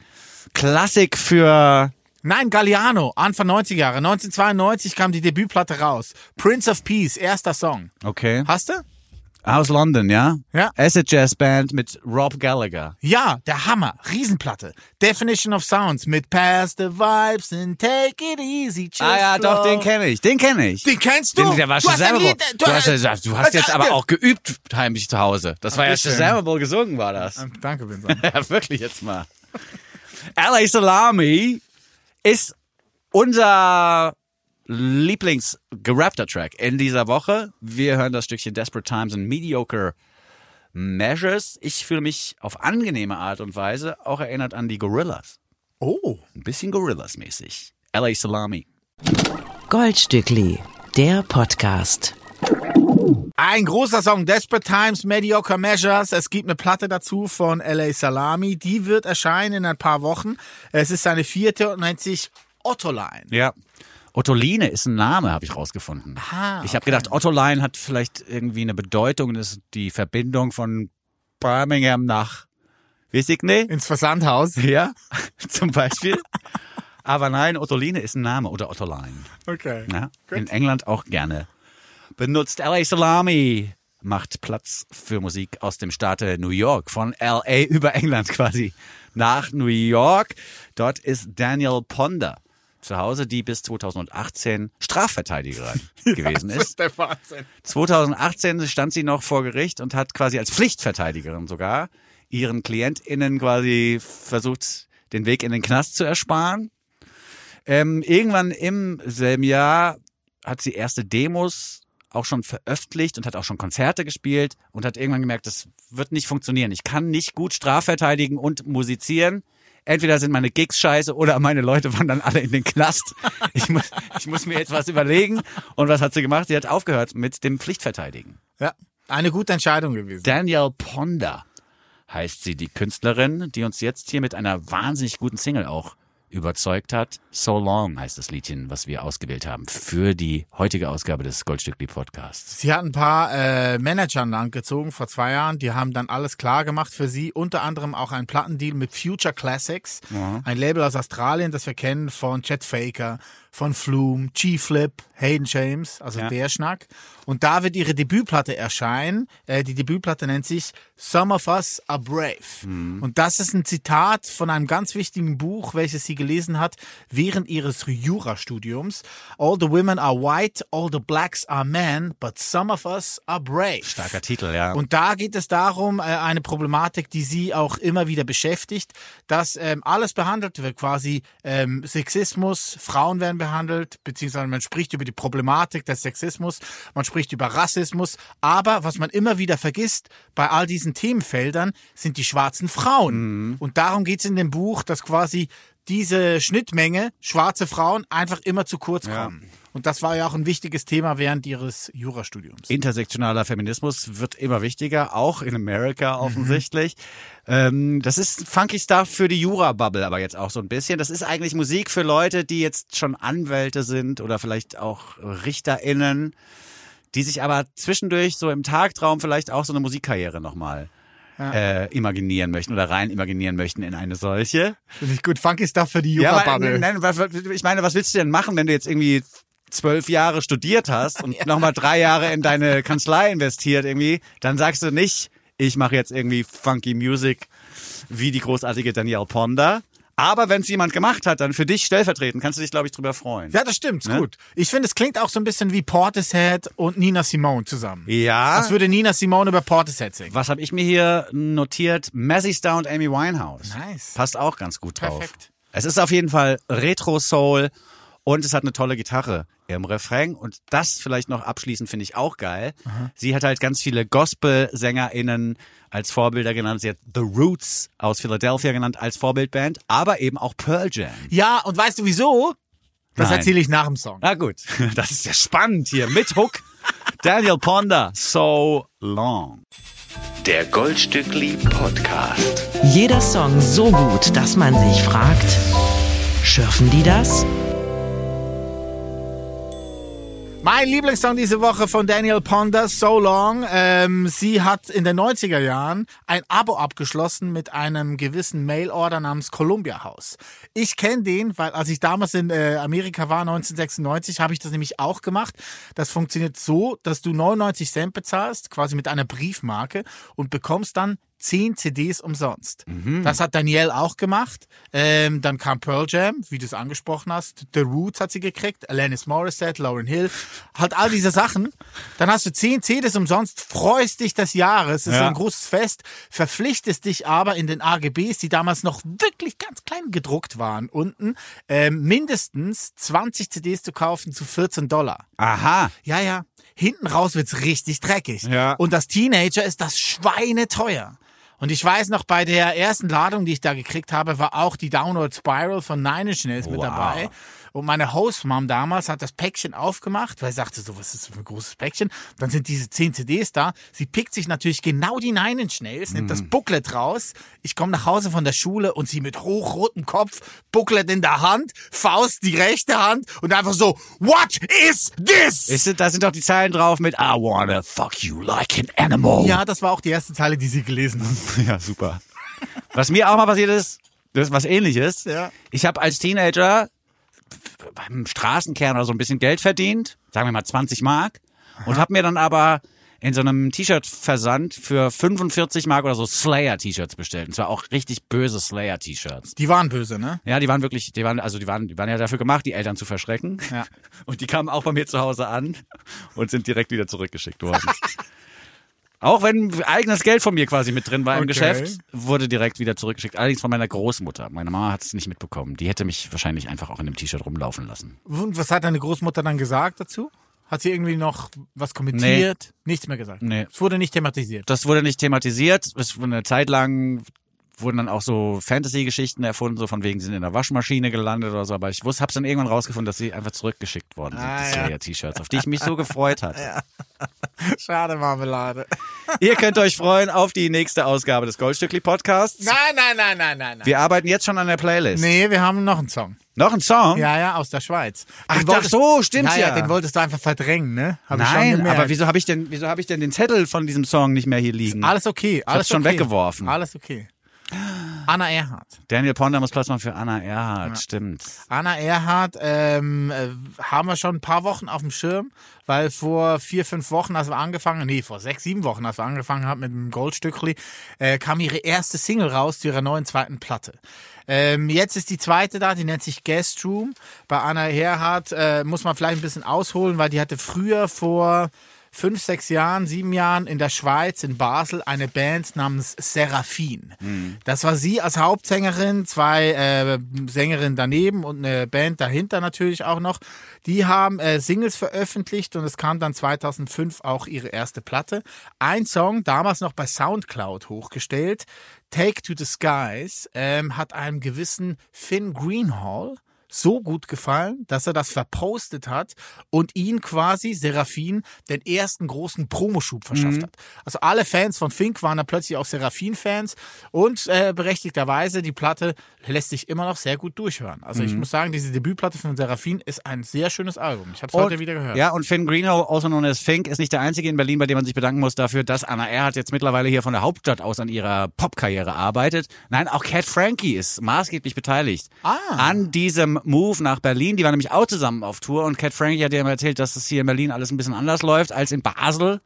Klassik für... Nein, Galliano, Anfang 90er Jahre. 1992 kam die Debütplatte raus. Prince of Peace, erster Song. Okay. Hast du? Aus London, ja? Ja. Acid Jazz Band mit Rob Gallagher. Ja, der Hammer. Riesenplatte. Definition of Sounds mit Pass the Vibes and Take It Easy. Just Ah ja, doch, den kenne ich. Den kenne ich. Den kennst du? Den, der war du hast ein Shazamable. Lied, Du, hast, gesagt, du hast jetzt aber auch geübt heimlich zu Hause. Das war ja. Shazamable gesungen, war das. Ähm, Danke, Vincent. Ja, wirklich jetzt mal. LA Salami ist unser Lieblings-gerappter Track in dieser Woche. Wir hören das Stückchen Desperate Times and Mediocre Measures. Ich fühle mich auf angenehme Art und Weise auch erinnert an die Gorillas. Oh. Ein bisschen Gorillas-mäßig. LA Salami. Goldstückli, der Podcast. Ein großer Song, Desperate Times, Mediocre Measures. Es gibt eine Platte dazu von LA Salami. Die wird erscheinen in ein paar Wochen. Es ist seine vierte und nennt sich Ottoline. Ja. Ottoline ist ein Name, habe ich rausgefunden. Aha, ich habe gedacht, Ottoline hat vielleicht irgendwie eine Bedeutung. Das ist die Verbindung von Birmingham nach Wissig, Ins Versandhaus. Ja, zum Beispiel. Aber nein, Ottoline ist ein Name oder Ottoline. Okay. Ja, in England auch gerne benutzt. LA Salami macht Platz für Musik aus dem Staate New York, von LA über England quasi nach New York. Dort ist Daniel Ponder zu Hause, die bis 2018 Strafverteidigerin gewesen Das ist. ist der Wahnsinn. 2018 stand sie noch vor Gericht und hat quasi als Pflichtverteidigerin sogar ihren KlientInnen quasi versucht, den Weg in den Knast zu ersparen. Ähm, irgendwann im selben Jahr hat sie erste Demos auch schon veröffentlicht und hat auch schon Konzerte gespielt und hat irgendwann gemerkt, das wird nicht funktionieren. Ich kann nicht gut strafverteidigen und musizieren. Entweder sind meine Gigs scheiße oder meine Leute wandern alle in den Knast. Ich muss, ich muss mir jetzt was überlegen. Und was hat sie gemacht? Sie hat aufgehört mit dem Pflichtverteidigen. Ja, eine gute Entscheidung gewesen. Danielle Ponder heißt sie, die Künstlerin, die uns jetzt hier mit einer wahnsinnig guten Single auch überzeugt hat. So Long heißt das Liedchen, was wir ausgewählt haben für die heutige Ausgabe des Goldstückli Podcasts. Sie hat ein paar äh, Manager an Land gezogen vor zwei Jahren. Die haben dann alles klar gemacht für sie. Unter anderem auch ein Plattendeal mit Future Classics. Ein Label aus Australien, das wir kennen von Chet Faker, von Flume, G-Flip, Hayden James, also Ja. der Schnack. Und da wird ihre Debütplatte erscheinen. Äh, die Debütplatte nennt sich Some of Us Are Brave. Und das ist ein Zitat von einem ganz wichtigen Buch, welches sie gelesen hat während ihres Jurastudiums. All the women are white, all the blacks are men, but some of us are brave. Starker Titel, ja. Und da geht es darum, äh, eine Problematik, die sie auch immer wieder beschäftigt, dass ähm, alles behandelt wird, quasi ähm, Sexismus, Frauen werden behandelt, beziehungsweise man spricht über die Problematik des Sexismus, man spricht über Rassismus, aber was man immer wieder vergisst bei all diesen Themenfeldern, sind die schwarzen Frauen. Und darum geht es in dem Buch, dass quasi diese Schnittmenge schwarze Frauen einfach immer zu kurz kommen. Und das war ja auch ein wichtiges Thema während ihres Jurastudiums. Intersektionaler Feminismus wird immer wichtiger, auch in Amerika Mhm. offensichtlich. Ähm, das ist Funky Stuff für die Jura-Bubble aber jetzt auch so ein bisschen. Das ist eigentlich Musik für Leute, die jetzt schon Anwälte sind oder vielleicht auch RichterInnen, die sich aber zwischendurch so im Tagtraum vielleicht auch so eine Musikkarriere nochmal äh, imaginieren möchten oder rein imaginieren möchten in eine solche. Finde ich gut. Funky Stuff für die Ja, Jura-Bubble. nein, was- ich meine, was willst du denn machen, wenn du jetzt irgendwie zwölf Jahre studiert hast und nochmal drei Jahre in deine Kanzlei investiert irgendwie, dann sagst du nicht, ich mache jetzt irgendwie funky Music wie die großartige Danielle Ponder. Aber wenn es jemand gemacht hat, dann für dich stellvertretend, kannst du dich, glaube ich, drüber freuen. Ja, das stimmt, Ne? gut. Ich finde, es klingt auch so ein bisschen wie Portishead und Nina Simone zusammen. Ja. Was würde Nina Simone über Portishead singen? Was habe ich mir hier notiert? Mazzy Star und Amy Winehouse. Nice. Passt auch ganz gut drauf. Perfekt. Es ist auf jeden Fall Retro-Soul und es hat eine tolle Gitarre im Refrain. Und das vielleicht noch abschließend finde ich auch geil. Sie hat halt ganz viele Gospel-SängerInnen als Vorbilder genannt. Sie hat The Roots aus Philadelphia genannt als Vorbildband, aber eben auch Pearl Jam. Ja, und weißt du wieso? Das erzähle ich nach dem Song. Na gut, das ist ja spannend hier mit Hook. Daniel Ponder, So Long. Der Goldstückli Podcast. Jeder Song so gut, dass man sich fragt, schürfen die das? Mein Lieblingssong diese Woche von Daniel Ponder, So Long. Ähm, sie hat in den 90er Jahren ein Abo abgeschlossen mit einem gewissen Mailorder namens Columbia House. Ich kenne den, weil als ich damals in äh, Amerika war, 1996, habe ich das nämlich auch gemacht. Das funktioniert so, dass du 99 Cent bezahlst, quasi mit einer Briefmarke und bekommst dann 10 CDs umsonst. Das hat Danielle auch gemacht. Ähm, dann kam Pearl Jam, wie du es angesprochen hast. The Roots hat sie gekriegt. Alanis Morissette, Lauren Hill. Halt all diese Sachen. Dann hast du 10 CDs umsonst, freust dich des Jahres. Es ist Ja. ein großes Fest. Verpflichtest dich aber in den AGBs, die damals noch wirklich ganz klein gedruckt waren, unten, ähm, mindestens 20 CDs zu kaufen zu 14 Dollar. Aha. Ja, ja. Hinten raus wird's richtig dreckig. Ja. Und das Teenager ist das schweineteuer. Und ich weiß noch, bei der ersten Ladung, die ich da gekriegt habe, war auch die Downward Spiral von Nine Inch Nails mit Wow. dabei. Und meine Hostmom damals hat das Päckchen aufgemacht, weil sie sagte so, was ist das für ein großes Päckchen? Dann sind diese 10 CDs da. Sie pickt sich natürlich genau die Nine Inch Nails, nimmt Mhm. das Booklet raus. Ich komme nach Hause von der Schule und sie mit hochrotem Kopf, Booklet in der Hand, Faust die rechte Hand und einfach so, what is this? Ist, da sind doch die Zeilen drauf mit I wanna fuck you like an animal. Ja, das war auch die erste Zeile, die sie gelesen haben. Ja, super. Was mir auch mal passiert ist, das ist was ähnliches. Ja. Ich habe als Teenager beim Straßenkern oder so ein bisschen Geld verdient, sagen wir mal 20 Mark, und habe mir dann aber in so einem T-Shirt-Versand für 45 Mark oder so Slayer-T-Shirts bestellt. Und zwar auch richtig böse Slayer-T-Shirts. Die waren böse, ne? Ja, die waren wirklich, die waren, also die waren, die waren ja dafür gemacht, die Eltern zu verschrecken. Ja. Und die kamen auch bei mir zu Hause an und sind direkt wieder zurückgeschickt worden. auch wenn eigenes Geld von mir quasi mit drin war im Okay. Geschäft, wurde direkt wieder zurückgeschickt. Allerdings von meiner Großmutter. Meine Mama hat es nicht mitbekommen. Die hätte mich wahrscheinlich einfach auch in dem T-Shirt rumlaufen lassen. Und was hat deine Großmutter dann gesagt dazu? Hat sie irgendwie noch was kommentiert? Nichts mehr gesagt. Nee. Es wurde nicht thematisiert. Das wurde nicht thematisiert. Es wurde eine Zeit lang wurden dann auch so Fantasy-Geschichten erfunden, so von wegen sie sind in der Waschmaschine gelandet oder so. Aber ich wusste, hab's dann irgendwann rausgefunden, dass sie einfach zurückgeschickt worden sind, Ah, die ja. Slayer-T-Shirts, auf die ich mich so gefreut hatte. Schade Marmelade. Ihr könnt euch freuen auf die nächste Ausgabe des Goldstückli-Podcasts. Nein, nein, nein, nein, nein, nein. Wir arbeiten jetzt schon an der Playlist. Nee, wir haben noch einen Song. Noch ein Song? Ja, ja, aus der Schweiz. Ach, Den ach wolltest- so, stimmt ja. Ja, ja. den wolltest du einfach verdrängen, ne? Hab ich schon Nein, aber wieso habe ich denn, wieso habe ich denn den Zettel von diesem Song nicht mehr hier liegen? Alles okay, alles hab's schon okay. weggeworfen. Alles okay. Anna Erhardt. Daniel Ponder muss Platz machen für Anna Erhardt, stimmt. Anna Erhardt ähm, äh, haben wir schon ein paar Wochen auf dem Schirm, weil vor vier, fünf Wochen, als wir angefangen, nee, vor sechs, sieben Wochen, als wir angefangen haben mit dem Goldstückli, äh, kam ihre erste Single raus zu ihrer neuen zweiten Platte. Ähm, jetzt ist die zweite da, die nennt sich Guest Room. Bei Anna Erhardt äh, muss man vielleicht ein bisschen ausholen, weil die hatte früher vor fünf, sechs Jahren, sieben Jahren in der Schweiz, in Basel, eine Band namens Seraphin. Das war sie als Hauptsängerin, zwei äh, Sängerinnen daneben und eine Band dahinter natürlich auch noch. Die haben äh, Singles veröffentlicht und es kam dann 2005 auch ihre erste Platte. Ein Song, damals noch bei Soundcloud hochgestellt, Take to the Skies, ähm, hat einem gewissen Finn Greenhall so gut gefallen, dass er das verpostet hat und ihn quasi, Seraphin, den ersten großen Promoschub verschafft hat. Also alle Fans von Fink waren dann plötzlich auch Seraphin-Fans und äh, berechtigterweise, die Platte lässt sich immer noch sehr gut durchhören. Also ich muss sagen, diese Debütplatte von Seraphin ist ein sehr schönes Album. Ich habe es heute wieder gehört. Ja, und Finn Greenhow, also known as Fink, ist nicht der einzige in Berlin, bei dem man sich bedanken muss dafür, dass Anna Erhardt jetzt mittlerweile hier von der Hauptstadt aus an ihrer Popkarriere arbeitet. Nein, auch Cat Frankie ist maßgeblich beteiligt Ah. an diesem Move nach Berlin. Die waren nämlich auch zusammen auf Tour und Cat Frankie hat ja immer erzählt, dass es hier in Berlin alles ein bisschen anders läuft als in Basel.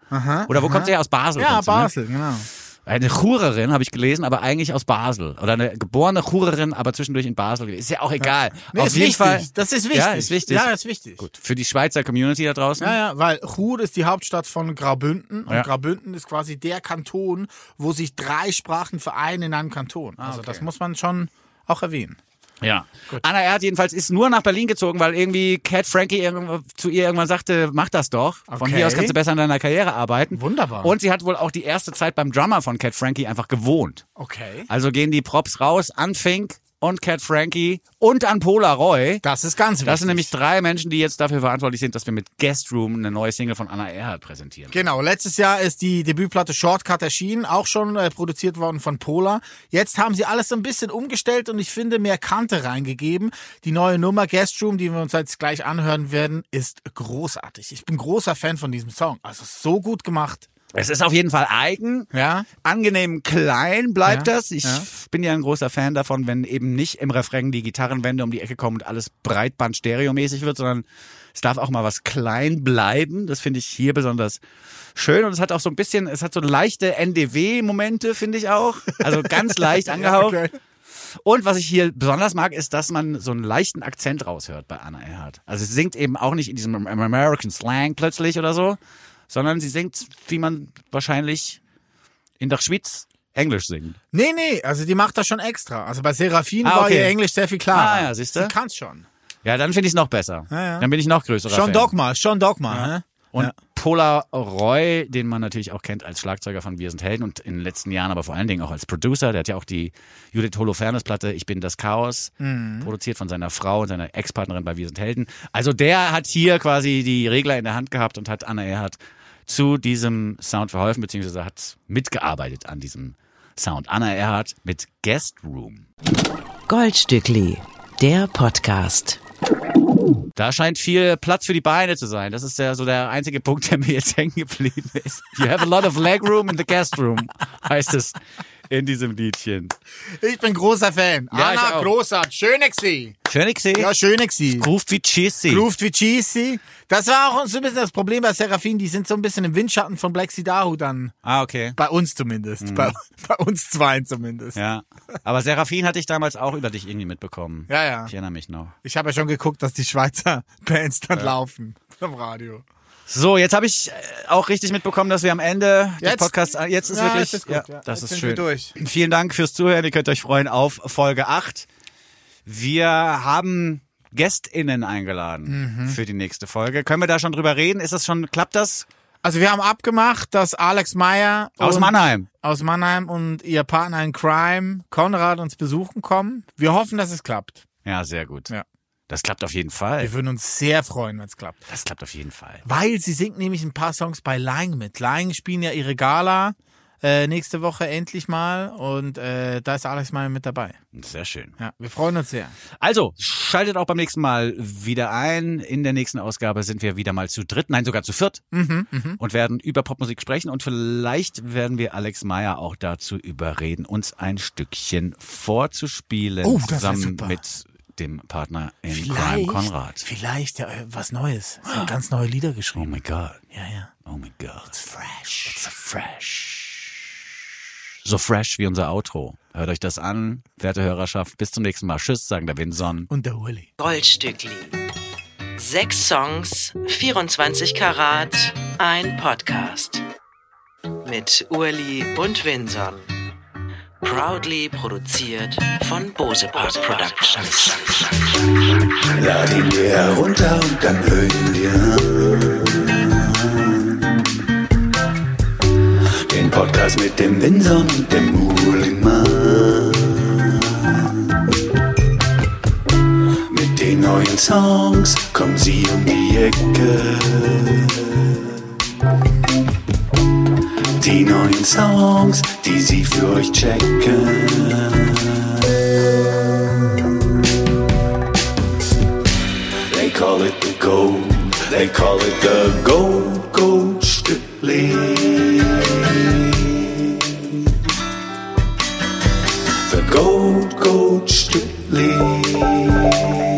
Oder wo kommt sie her? Aus Basel? Ja, kommst du, ne? Basel, genau. Eine Churerin, habe ich gelesen, aber eigentlich aus Basel. Oder eine geborene Churerin, aber zwischendurch in Basel. Ist ja auch egal. Nee, Auf ist jeden wichtig. Fall. Das ist wichtig. Ja, ist wichtig. Ja, ist wichtig. Gut, für die Schweizer Community da draußen. Ja, ja, weil Chur ist die Hauptstadt von Graubünden und Ja. Graubünden ist quasi der Kanton, wo sich drei Sprachen vereinen in einem Kanton. Also das muss man schon auch erwähnen. Ja. Anna Erhardt jedenfalls ist nur nach Berlin gezogen, weil irgendwie Cat Frankie zu ihr irgendwann sagte, mach das doch. Von Okay. hier aus kannst du besser an deiner Karriere arbeiten. Wunderbar. Und sie hat wohl auch die erste Zeit beim Drummer von Cat Frankie einfach gewohnt. Okay. Also gehen die Props raus an Fink und Cat Frankie und an Pola Roy. Das ist ganz wichtig. Das sind nämlich drei Menschen, die jetzt dafür verantwortlich sind, dass wir mit Guest Room eine neue Single von Anna Erhardt präsentieren. Genau, letztes Jahr ist die Debütplatte Shortcut erschienen, auch schon äh, produziert worden von Pola. Jetzt haben sie alles so ein bisschen umgestellt und ich finde mehr Kante reingegeben. Die neue Nummer Guest Room, die wir uns jetzt gleich anhören werden, ist großartig. Ich bin großer Fan von diesem Song. Also so gut gemacht. Es ist auf jeden Fall eigen. Ja. Angenehm klein bleibt Ja, das. Ich ja. bin ja ein großer Fan davon, wenn eben nicht im Refrain die Gitarrenwände um die Ecke kommen und alles Breitband-Stereomäßig wird, sondern es darf auch mal was klein bleiben. Das finde ich hier besonders schön und es hat auch so ein bisschen, es hat so leichte NDW-Momente, finde ich auch. Also ganz leicht angehaucht. okay. Und was ich hier besonders mag, ist, dass man so einen leichten Akzent raushört bei Anna Erhardt. Also sie singt eben auch nicht in diesem American Slang plötzlich oder so, sondern sie singt, wie man wahrscheinlich in der Schweiz Englisch singt. Nee, nee, also die macht das schon extra. Also bei Serafin Ah, war okay. ihr Englisch sehr viel klarer. Ah, ja, siehste. Sie kann's schon. Ja, dann finde ich es noch besser. Ja, ja. Dann bin ich noch größerer Schon Fan. Dogma, schon Dogma. Ne? Und Ja. Pola Roy, den man natürlich auch kennt als Schlagzeuger von Wir sind Helden und in den letzten Jahren aber vor allen Dingen auch als Producer. Der hat ja auch die Judith Holofernes-Platte Ich bin das Chaos Mhm. produziert von seiner Frau und seiner Ex-Partnerin bei Wir sind Helden. Also der hat hier quasi die Regler in der Hand gehabt und hat Anna Erhardt zu diesem Sound verholfen, beziehungsweise hat mitgearbeitet an diesem Sound. Anna Erhardt mit Guest Room. Goldstückli, der Podcast. Da scheint viel Platz für die Beine zu sein. Das ist ja so der einzige Punkt, der mir jetzt hängen geblieben ist. You have a lot of leg room in the guest room, heißt es in diesem Liedchen. Ich bin großer Fan. Ja, Anna, großartig. Schöne gsi. Schön gesehen. Ja, schöne gsi. Grooved wie Cheesy. Grooved wie cheesy. Das war auch so ein bisschen das Problem bei Serafin. Die sind so ein bisschen im Windschatten von Black Sidahu dann. Ah, okay. Bei uns zumindest. Bei, bei uns zweien zumindest. Mhm. Ja. Aber Serafin hatte ich damals auch über dich irgendwie mitbekommen. Ja, ja. Ich erinnere mich noch. Ich habe ja schon geguckt, dass die Schweizer Bands dann laufen am Radio. So, jetzt habe ich äh, auch richtig mitbekommen, dass wir am Ende des Jetzt- Podcasts, äh, jetzt ist Ja, wirklich, jetzt ist gut, ja, ja. das Jetzt ist schön. durch. Vielen Dank fürs Zuhören. Ihr könnt euch freuen auf Folge 8. Wir haben GästInnen eingeladen Mhm. für die nächste Folge. Können wir da schon drüber reden? Ist das schon, klappt das? Also wir haben abgemacht, dass Alex Meyer Aus Mannheim. aus Mannheim und ihr Partner in Crime, Konrad, uns besuchen kommen. Wir hoffen, dass es klappt. Ja, sehr gut. Ja. Das klappt auf jeden Fall. Wir würden uns sehr freuen, wenn es klappt. Das klappt auf jeden Fall. Weil sie singt nämlich ein paar Songs bei Lying mit. Lying spielen ja ihre Gala äh, nächste Woche endlich mal und äh, da ist Alex Meyer mit dabei. Sehr schön. Ja, wir freuen uns sehr. Also, schaltet auch beim nächsten Mal wieder ein. In der nächsten Ausgabe sind wir wieder mal zu dritt, nein, sogar zu viert Mhm, und werden über Popmusik sprechen und vielleicht werden wir Alex Meyer auch dazu überreden, uns ein Stückchen vorzuspielen Oh, das zusammen super. mit dem Partner in Crime Konrad. vielleicht ja, was Neues. Sie haben ganz neue Lieder Oh geschrieben. my God. Ja, ja. Oh my God. It's Fresh. It's so fresh. So fresh wie unser Outro. Hört euch das an, werte Hörerschaft. Bis zum nächsten Mal. Tschüss, sagen der Winson. Und der Uli. Goldstückli. Sechs Songs, 24 Karat, ein Podcast. Mit Urli und Winson. Proudly produziert von Bose Park Productions. Lad ihn dir herunter und dann hör ihn dir an. Den Podcast mit dem Winson und dem Uhlimann. Mit den neuen Songs kommen sie um die Ecke. Die neuen Songs, die sie für euch checken. They call it the gold. They call it the gold, gold Stückli. The gold, gold Stückli.